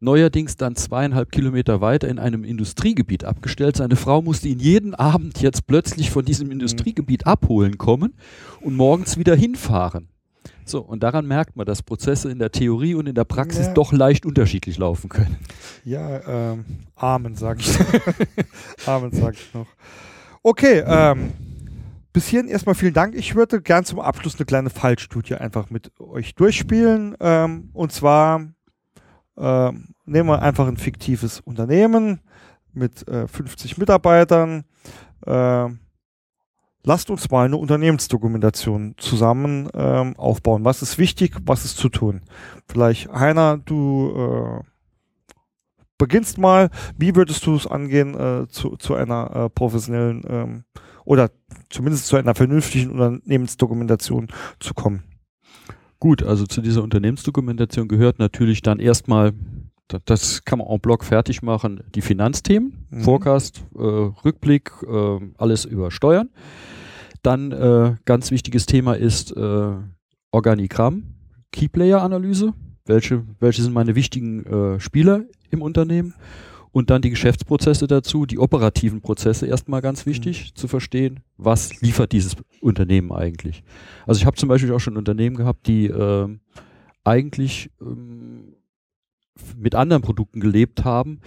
neuerdings dann zweieinhalb Kilometer weiter in einem Industriegebiet abgestellt. Seine Frau musste ihn jeden Abend jetzt plötzlich von diesem Industriegebiet abholen kommen und morgens wieder hinfahren. So, und daran merkt man, dass Prozesse in der Theorie und in der Praxis Ja. doch leicht unterschiedlich laufen können. Ja, ähm, Amen, sage ich. Amen, sage ich noch. Okay, ähm, bis hierhin erstmal vielen Dank. Ich würde gern zum Abschluss eine kleine Fallstudie einfach mit euch durchspielen. Ähm, und zwar ähm, nehmen wir einfach ein fiktives Unternehmen mit äh, 50 Mitarbeitern. Ähm, lasst uns mal eine Unternehmensdokumentation zusammen ähm, aufbauen. Was ist wichtig, was ist zu tun? Vielleicht, Heiner, du äh, beginnst mal, wie würdest du es angehen, äh, zu, zu einer äh, professionellen ähm, oder zumindest zu einer vernünftigen Unternehmensdokumentation zu kommen? Gut, also zu dieser Unternehmensdokumentation gehört natürlich dann erstmal, da- das kann man en bloc fertig machen, die Finanzthemen, Mhm. Forecast, äh, Rückblick, äh, alles über Steuern. Dann äh, ganz wichtiges Thema ist äh, Organigramm, Keyplayer-Analyse, welche, welche sind meine wichtigen äh, Spieler im Unternehmen und dann die Geschäftsprozesse dazu, die operativen Prozesse erstmal ganz wichtig zu verstehen, was liefert dieses Unternehmen eigentlich. Also ich habe zum Beispiel auch schon Unternehmen gehabt, die ähm, eigentlich ähm, mit anderen Produkten gelebt haben.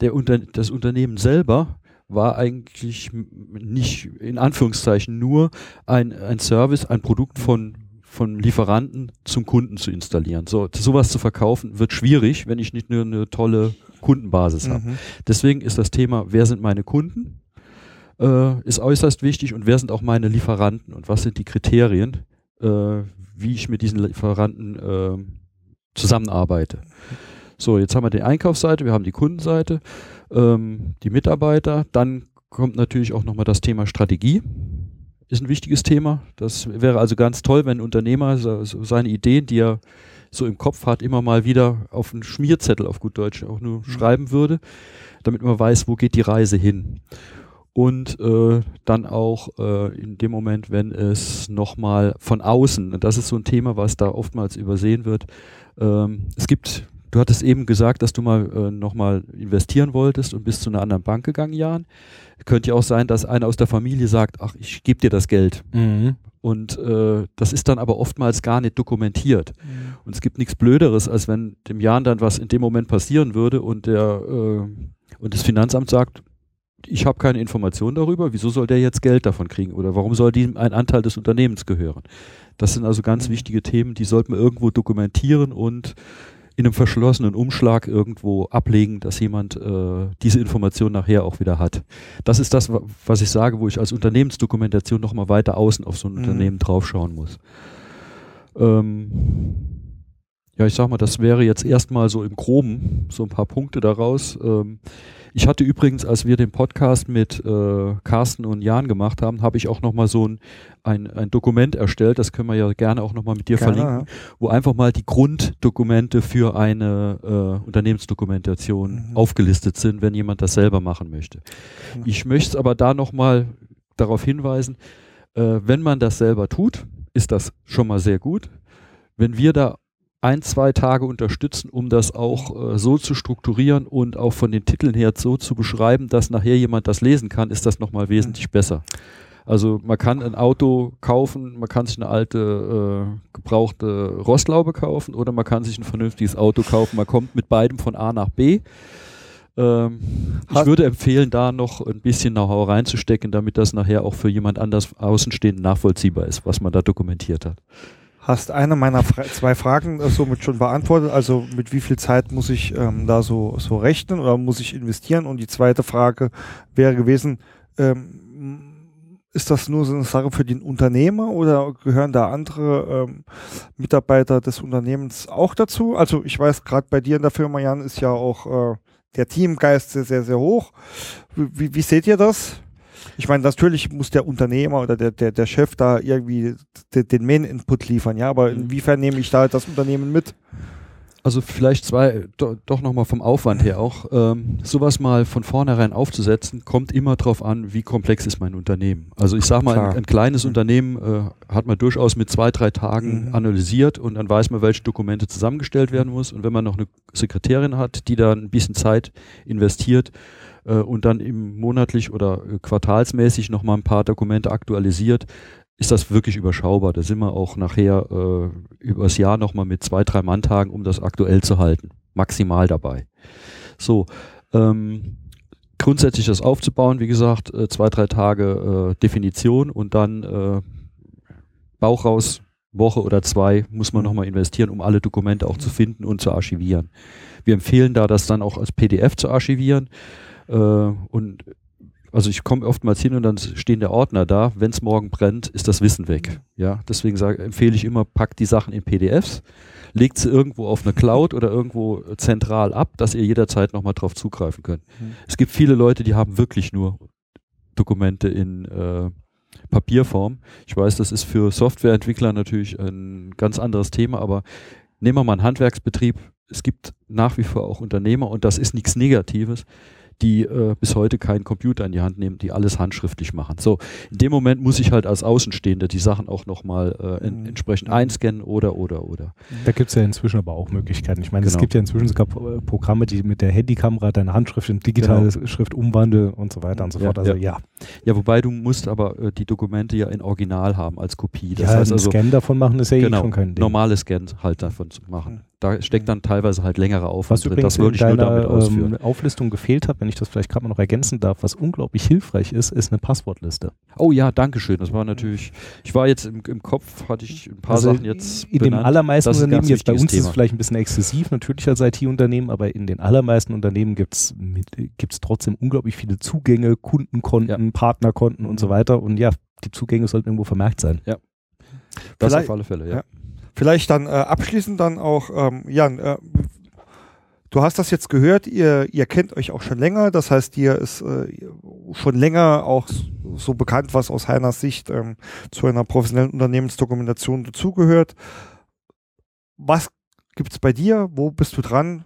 Der Unter das Unternehmen selber war eigentlich nicht in Anführungszeichen nur ein, ein Service, ein Produkt von von Lieferanten zum Kunden zu installieren. So, sowas zu verkaufen wird schwierig, wenn ich nicht nur eine tolle Kundenbasis habe. Mhm. Deswegen ist das Thema, wer sind meine Kunden, äh, ist äußerst wichtig und wer sind auch meine Lieferanten und was sind die Kriterien, äh, wie ich mit diesen Lieferanten äh, zusammenarbeite. So, jetzt haben wir die Einkaufsseite, wir haben die Kundenseite, ähm, die Mitarbeiter, dann kommt natürlich auch nochmal das Thema Strategie. Ist ein wichtiges Thema. Das wäre also ganz toll, wenn ein Unternehmer seine Ideen, die er so im Kopf hat, immer mal wieder auf einen Schmierzettel auf gut Deutsch auch nur schreiben würde, damit man weiß, wo geht die Reise hin. Und äh, dann auch äh, in dem Moment, wenn es nochmal von außen, und das ist so ein Thema, was da oftmals übersehen wird, ähm, es gibt, du hattest eben gesagt, dass du mal äh, nochmal investieren wolltest und bist zu einer anderen Bank gegangen, Jan. Könnte ja auch sein, dass einer aus der Familie sagt, ach, ich gebe dir das Geld. Mhm. Und äh, das ist dann aber oftmals gar nicht dokumentiert. Und es gibt nichts Blöderes, als wenn dem Jan dann was in dem Moment passieren würde und der äh, und das Finanzamt sagt, ich habe keine Information darüber, wieso soll der jetzt Geld davon kriegen oder warum soll diesem ein Anteil des Unternehmens gehören? Das sind also ganz wichtige Themen, die sollte man irgendwo dokumentieren und in einem verschlossenen Umschlag irgendwo ablegen, dass jemand äh, diese Information nachher auch wieder hat. Das ist das, wa- was ich sage, wo ich als Unternehmensdokumentation nochmal weiter außen auf so ein Mhm. Unternehmen draufschauen muss. Ähm, ja, ich sag mal, das wäre jetzt erstmal so im Groben so ein paar Punkte daraus. Ähm, ich hatte übrigens, als wir den Podcast mit äh, Carsten und Jan gemacht haben, habe ich auch nochmal so ein, ein, ein Dokument erstellt, das können wir ja gerne auch nochmal mit dir Gerne, verlinken, wo einfach mal die Grunddokumente für eine äh, Unternehmensdokumentation Mhm. aufgelistet sind, wenn jemand das selber machen möchte. Mhm. Ich möchte aber da nochmal darauf hinweisen, äh, wenn man das selber tut, ist das schon mal sehr gut. Wenn wir da ein, zwei Tage unterstützen, um das auch äh, so zu strukturieren und auch von den Titeln her so zu beschreiben, dass nachher jemand das lesen kann, ist das nochmal wesentlich besser. Also man kann ein Auto kaufen, man kann sich eine alte äh, gebrauchte Rostlaube kaufen oder man kann sich ein vernünftiges Auto kaufen. Man kommt mit beidem von A nach B. Ähm, ich würde empfehlen, da noch ein bisschen Know-how reinzustecken, damit das nachher auch für jemand anders außenstehend nachvollziehbar ist, was man da dokumentiert hat. Hast eine meiner Fra zwei Fragen äh, somit schon beantwortet. Also mit wie viel Zeit muss ich ähm, da so, so rechnen oder muss ich investieren? Und die zweite Frage wäre gewesen, ähm, ist das nur so eine Sache für den Unternehmer oder gehören da andere ähm, Mitarbeiter des Unternehmens auch dazu? Also ich weiß, gerade bei dir in der Firma, Jan, ist ja auch äh, der Teamgeist sehr, sehr, sehr hoch. Wie, wie, wie seht ihr das? Ich meine, natürlich muss der Unternehmer oder der, der, der Chef da irgendwie den, Main-Input liefern, ja, aber inwiefern nehme ich da das Unternehmen mit? Also vielleicht zwei, do, doch nochmal vom Aufwand her auch. Ähm, sowas mal von vornherein aufzusetzen, kommt immer drauf an, wie komplex ist mein Unternehmen. Also ich sag mal, ein, ein kleines Mhm. Unternehmen äh, hat man durchaus mit zwei, drei Tagen Mhm. analysiert und dann weiß man, welche Dokumente zusammengestellt werden muss. Und wenn man noch eine Sekretärin hat, die da ein bisschen Zeit investiert äh, und dann im monatlich oder äh, quartalsmäßig nochmal ein paar Dokumente aktualisiert, ist das wirklich überschaubar. Da sind wir auch nachher äh, übers Jahr nochmal mit zwei, drei Manntagen, um das aktuell zu halten. Maximal dabei. So, ähm, grundsätzlich das aufzubauen, wie gesagt, äh, zwei, drei Tage äh, Definition und dann äh, Bauch raus, Woche oder zwei muss man nochmal investieren, um alle Dokumente auch zu finden und zu archivieren. Wir empfehlen da, das dann auch als PDF zu archivieren. Äh, und also ich komme oftmals hin und dann stehen der Ordner da. Wenn es morgen brennt, ist das Wissen weg. Ja, deswegen sage, empfehle ich immer, packt die Sachen in PDFs, legt sie irgendwo auf eine Cloud oder irgendwo zentral ab, dass ihr jederzeit nochmal drauf zugreifen könnt. Mhm. Es gibt viele Leute, die haben wirklich nur Dokumente in äh, Papierform. Ich weiß, das ist für Softwareentwickler natürlich ein ganz anderes Thema, aber nehmen wir mal einen Handwerksbetrieb. Es gibt nach wie vor auch Unternehmer und das ist nichts Negatives die äh, bis heute keinen Computer in die Hand nehmen, die alles handschriftlich machen. So, in dem Moment muss ich halt als Außenstehender die Sachen auch nochmal äh, in, mhm. entsprechend einscannen oder, oder, oder. Da gibt es ja inzwischen aber auch Möglichkeiten. Ich meine, genau. es gibt ja inzwischen sogar äh, Programme, die mit der Handykamera deine Handschrift in digitale genau. Schrift umwandeln und so weiter und so fort. Also ja. ja. Ja, wobei du musst aber äh, die Dokumente ja in Original haben als Kopie. Das ja, heißt also, Scan davon machen ist ja eh genau, eh schon kein Ding. Normale Scan halt davon zu machen. Da steckt dann teilweise halt längere Aufwand was drin. Das würde ich deiner, nur damit ausführen. Ähm, Auflistung gefehlt hat, wenn ich das vielleicht gerade mal noch ergänzen darf, was unglaublich hilfreich ist, ist eine Passwortliste. Oh ja, danke schön. Das war natürlich, ich war jetzt im, im Kopf, hatte ich ein paar also Sachen jetzt In benannt. den allermeisten Unternehmen, jetzt bei uns Thema. ist es vielleicht ein bisschen exzessiv, natürlich als IT-Unternehmen, aber in den allermeisten Unternehmen gibt es trotzdem unglaublich viele Zugänge, Kundenkonten, ja. Partnerkonten und so weiter. Und ja, die Zugänge sollten irgendwo vermerkt sein. Ja. Das Vielleicht, auf alle Fälle, ja. ja. Vielleicht dann äh, abschließend dann auch, ähm, Jan, äh, du hast das jetzt gehört, ihr, ihr kennt euch auch schon länger, das heißt, ihr ist äh, schon länger auch so bekannt, was aus Heiners Sicht ähm, zu einer professionellen Unternehmensdokumentation dazugehört. Was gibt's bei dir? Wo bist du dran?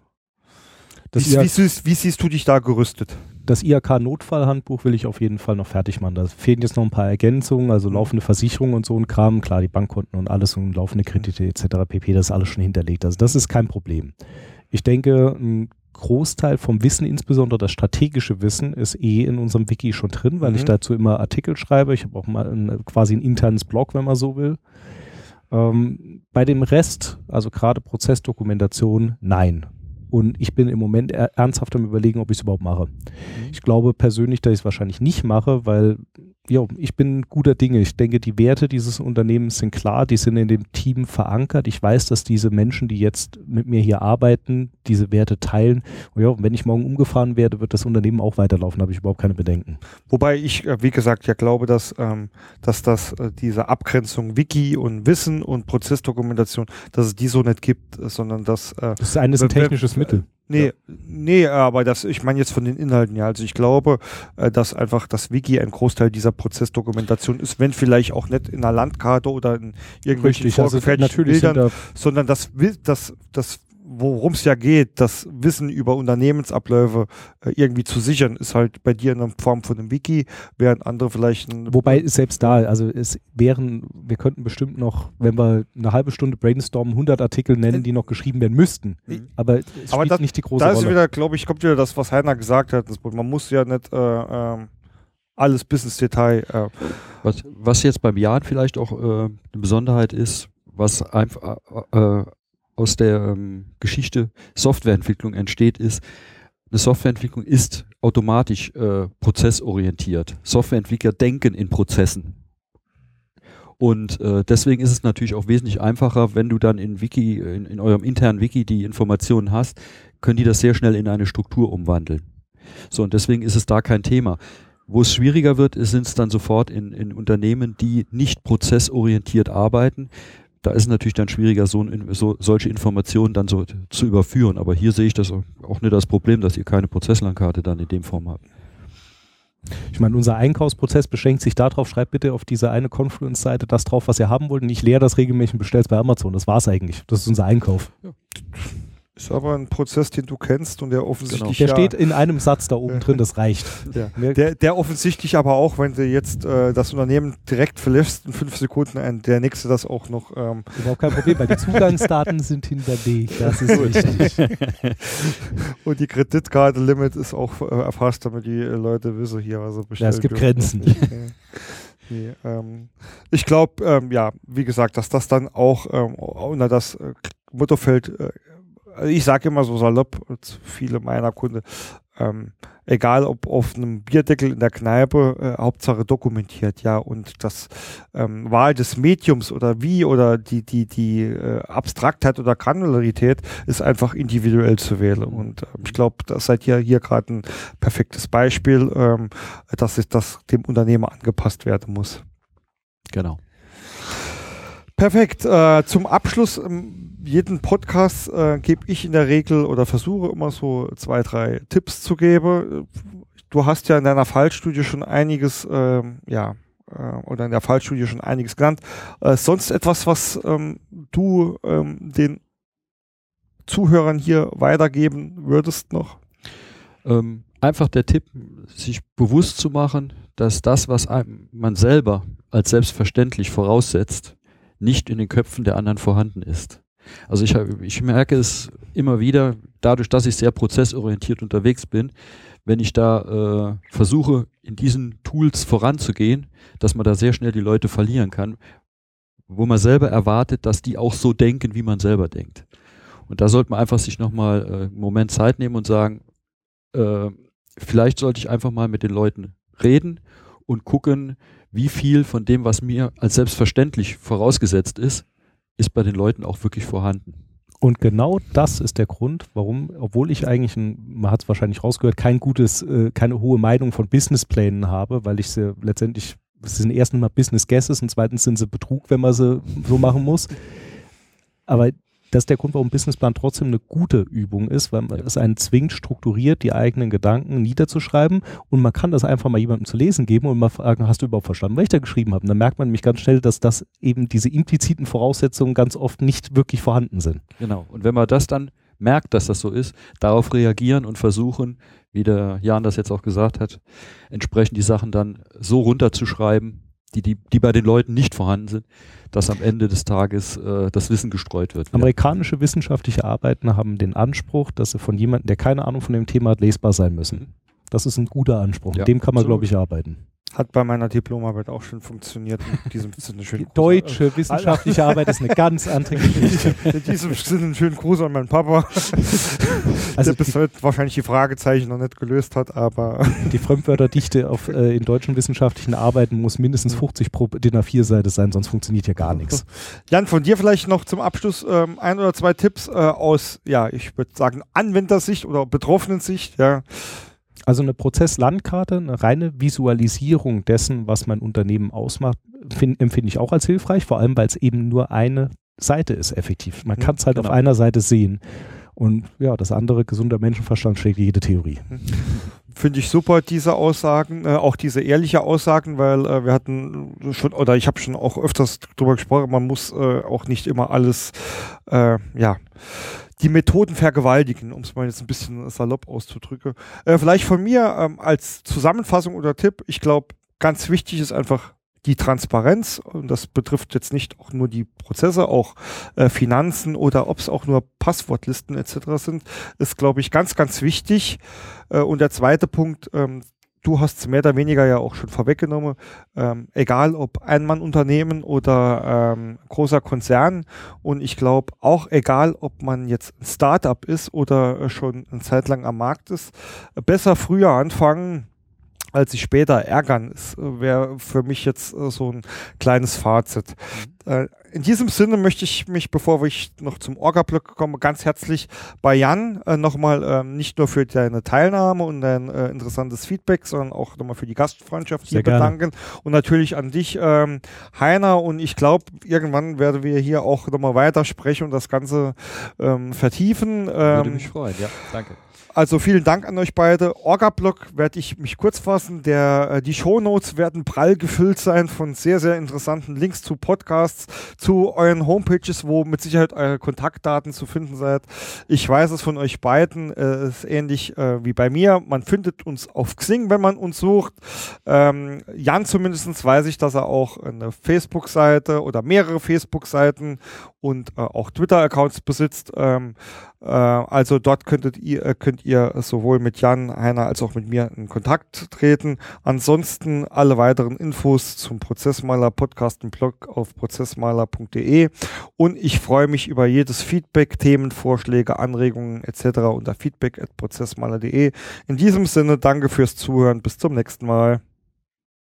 Wie, wie, siehst, wie siehst du dich da gerüstet? Das IHK-Notfallhandbuch will ich auf jeden Fall noch fertig machen. Da fehlen jetzt noch ein paar Ergänzungen, also laufende Versicherungen und so ein Kram. Klar, die Bankkonten und alles und laufende Kredite etc. pp. Das ist alles schon hinterlegt. Also das ist kein Problem. Ich denke, ein Großteil vom Wissen, insbesondere das strategische Wissen, ist eh in unserem Wiki schon drin, weil mhm. ich dazu immer Artikel schreibe. Ich habe auch mal ein, quasi ein internes Blog, wenn man so will. Ähm, bei dem Rest, also gerade Prozessdokumentation, nein. Und ich bin im Moment ernsthaft am überlegen, ob ich es überhaupt mache. Mhm. Ich glaube persönlich, dass ich es wahrscheinlich nicht mache, weil ja, ich bin guter Dinge. Ich denke, die Werte dieses Unternehmens sind klar, die sind in dem Team verankert. Ich weiß, dass diese Menschen, die jetzt mit mir hier arbeiten, diese Werte teilen. Und ja, wenn ich morgen umgefahren werde, wird das Unternehmen auch weiterlaufen, habe ich überhaupt keine Bedenken. Wobei ich, äh, wie gesagt, ja glaube, dass, ähm, dass das äh, diese Abgrenzung Wiki und Wissen und Prozessdokumentation, dass es die so nicht gibt, sondern dass äh, das ist eines ein technisches Mittel. Nee, ja. nee, aber das, ich meine jetzt von den Inhalten, ja. Also ich glaube, äh, dass einfach das Wiki ein Großteil dieser Prozessdokumentation ist, wenn vielleicht auch nicht in einer Landkarte oder in irgendwelchen Richtig, also vorgefertigten also Bildern, sondern das, das, das worum es ja geht, das Wissen über Unternehmensabläufe äh, irgendwie zu sichern, ist halt bei dir in der Form von einem Wiki, während andere vielleicht ein Wobei selbst da, also es wären, wir könnten bestimmt noch, wenn wir eine halbe Stunde brainstormen, 100 Artikel nennen, die noch geschrieben werden müssten. Mhm. Aber es Aber das, nicht die große da ist Rolle. wieder, glaube ich, kommt wieder das, was Heiner gesagt hat. Man muss ja nicht äh, äh, alles bis ins Detail. Äh. Was, was jetzt beim Jan vielleicht auch äh, eine Besonderheit ist, was einfach äh, aus der ähm, Geschichte Softwareentwicklung entsteht, ist, eine Softwareentwicklung ist automatisch äh, prozessorientiert. Softwareentwickler denken in Prozessen. Und äh, deswegen ist es natürlich auch wesentlich einfacher, wenn du dann in Wiki, in, in eurem internen Wiki die Informationen hast, können die das sehr schnell in eine Struktur umwandeln. So, und deswegen ist es da kein Thema. Wo es schwieriger wird, sind es dann sofort in, in Unternehmen, die nicht prozessorientiert arbeiten, da ist es natürlich dann schwieriger, so, so, solche Informationen dann so zu überführen. Aber hier sehe ich das auch nicht das Problem, dass ihr keine Prozesslandkarte dann in dem Form habt. Ich meine, unser Einkaufsprozess beschränkt sich darauf, schreibt bitte auf diese eine Confluence-Seite das drauf, was ihr haben wollt. Und ich leere das regelmäßig und bestelle es bei Amazon. Das war es eigentlich. Das ist unser Einkauf. Ja. Ist aber ein Prozess, den du kennst und der offensichtlich. Genau. Der ja, steht in einem Satz da oben drin, das reicht. Ja. Der, der offensichtlich aber auch, wenn du jetzt äh, das Unternehmen direkt verlässt, in fünf Sekunden ein, der nächste das auch noch. Ähm Überhaupt kein Problem, weil die Zugangsdaten sind hinterlegt. Das ist richtig. und die Kreditkarte-Limit ist auch äh, erfasst, damit die Leute wissen hier, was sie bestellen. Ja, es gibt Grenzen. Nee, ähm, ich glaube, ähm, ja, wie gesagt, dass das dann auch ähm, unter das äh, fällt, äh, ich sage immer so salopp, viele meiner Kunden, ähm, egal ob auf einem Bierdeckel in der Kneipe, äh, Hauptsache dokumentiert, ja, und das ähm, Wahl des Mediums oder wie oder die, die, die äh, Abstraktheit oder Granularität ist einfach individuell zu wählen. Und äh, ich glaube, das seid ihr hier gerade ein perfektes Beispiel, ähm, dass es das dem Unternehmer angepasst werden muss. Genau. Perfekt. Äh, zum Abschluss ähm, jeden Podcast äh, gebe ich in der Regel oder versuche immer so zwei, drei Tipps zu geben. Du hast ja in deiner Fallstudie schon einiges, ähm, ja, äh, oder in der Fallstudie schon einiges genannt. Äh, sonst etwas, was ähm, du ähm, den Zuhörern hier weitergeben würdest noch? Ähm, einfach der Tipp, sich bewusst zu machen, dass das, was einem, man selber als selbstverständlich voraussetzt, nicht in den Köpfen der anderen vorhanden ist. Also ich, ich merke es immer wieder, dadurch, dass ich sehr prozessorientiert unterwegs bin, wenn ich da äh, versuche, in diesen Tools voranzugehen, dass man da sehr schnell die Leute verlieren kann, wo man selber erwartet, dass die auch so denken, wie man selber denkt. Und da sollte man einfach sich nochmal äh, einen Moment Zeit nehmen und sagen, äh, vielleicht sollte ich einfach mal mit den Leuten reden und gucken, wie viel von dem, was mir als selbstverständlich vorausgesetzt ist, ist bei den Leuten auch wirklich vorhanden. Und genau das ist der Grund, warum, obwohl ich eigentlich, ein, man hat es wahrscheinlich rausgehört, kein gutes, äh, keine hohe Meinung von Businessplänen habe, weil ich sie letztendlich, sie sind erstens mal Business Guesses und zweitens sind sie Betrug, wenn man sie so machen muss. Aber das ist der Grund, warum Businessplan trotzdem eine gute Übung ist, weil es einen zwingt, strukturiert die eigenen Gedanken niederzuschreiben und man kann das einfach mal jemandem zu lesen geben und mal fragen, hast du überhaupt verstanden, was ich da geschrieben habe? Und dann merkt man nämlich ganz schnell, dass das eben diese impliziten Voraussetzungen ganz oft nicht wirklich vorhanden sind. Genau. Und wenn man das dann merkt, dass das so ist, darauf reagieren und versuchen, wie der Jan das jetzt auch gesagt hat, entsprechend die Sachen dann so runterzuschreiben, die, die, die bei den Leuten nicht vorhanden sind, dass am Ende des Tages äh, das Wissen gestreut wird. Amerikanische wissenschaftliche Arbeiten haben den Anspruch, dass sie von jemandem, der keine Ahnung von dem Thema hat, lesbar sein müssen. Das ist ein guter Anspruch. Ja, Mit dem kann man, glaube ich, arbeiten. Hat bei meiner Diplomarbeit auch schon funktioniert. In diesem Sinne schönen Gruß Deutsche an, wissenschaftliche Arbeit ist eine ganz andere Geschichte. In diesem Sinne einen schönen Gruß an meinen Papa, also der bis heute wahrscheinlich die Fragezeichen noch nicht gelöst hat, aber. Die Fremdwörterdichte auf, äh, in deutschen wissenschaftlichen Arbeiten muss mindestens 50 pro DIN A4-Seite sein, sonst funktioniert hier gar nichts. Jan, von dir vielleicht noch zum Abschluss ähm, ein oder zwei Tipps äh, aus, ja, ich würde sagen, Anwendersicht oder Betroffenensicht, ja also eine Prozesslandkarte, eine reine Visualisierung dessen, was mein Unternehmen ausmacht, find, empfinde ich auch als hilfreich, vor allem weil es eben nur eine Seite ist, effektiv. Man mhm, kann es halt genau. auf einer Seite sehen. Und ja, das andere, gesunder Menschenverstand, schlägt jede Theorie. Finde ich super, diese Aussagen, äh, auch diese ehrliche Aussagen, weil äh, wir hatten schon, oder ich habe schon auch öfters darüber gesprochen, man muss äh, auch nicht immer alles, äh, ja, die Methoden vergewaltigen, um es mal jetzt ein bisschen salopp auszudrücken. Äh, vielleicht von mir ähm, als Zusammenfassung oder Tipp, ich glaube, ganz wichtig ist einfach die Transparenz und das betrifft jetzt nicht auch nur die Prozesse, auch äh, Finanzen oder ob es auch nur Passwortlisten etc. sind, ist glaube ich ganz, ganz wichtig. Äh, und der zweite Punkt, ähm, du hast es mehr oder weniger ja auch schon vorweggenommen, ähm, egal ob Einmannunternehmen oder ähm, großer Konzern und ich glaube auch egal, ob man jetzt ein Startup ist oder schon eine Zeit lang am Markt ist, besser früher anfangen, als sich später ärgern, ist, wäre für mich jetzt äh, so ein kleines Fazit. Mhm. Äh, in diesem Sinne möchte ich mich, bevor ich noch zum Orga-Blog komme, ganz herzlich bei Jan äh, nochmal ähm, nicht nur für deine Teilnahme und dein äh, interessantes Feedback, sondern auch nochmal für die Gastfreundschaft hier bedanken. Und natürlich an dich, ähm, Heiner. Und ich glaube, irgendwann werden wir hier auch nochmal weitersprechen und das Ganze ähm, vertiefen. Würde mich freuen, ja. Danke. Also vielen Dank an euch beide. Orga-Blog werde ich mich kurz fassen. Der, äh, die Shownotes werden prall gefüllt sein von sehr, sehr interessanten Links zu Podcasts, zu euren Homepages, wo mit Sicherheit eure Kontaktdaten zu finden seid. Ich weiß es von euch beiden, äh, ist ähnlich äh, wie bei mir. Man findet uns auf Xing, wenn man uns sucht. Ähm, Jan zumindest weiß ich, dass er auch eine Facebook-Seite oder mehrere Facebook-Seiten und äh, auch Twitter-Accounts besitzt. Ähm, äh, also dort könntet ihr, äh, könnt ihr sowohl mit Jan, Heiner als auch mit mir in Kontakt treten. Ansonsten alle weiteren Infos zum Prozessmaler Podcast und Blog auf prozessmaler.de und ich freue mich über jedes Feedback, Themenvorschläge, Anregungen etc. unter feedback@prozessmaler.de. In diesem Sinne danke fürs Zuhören, bis zum nächsten Mal.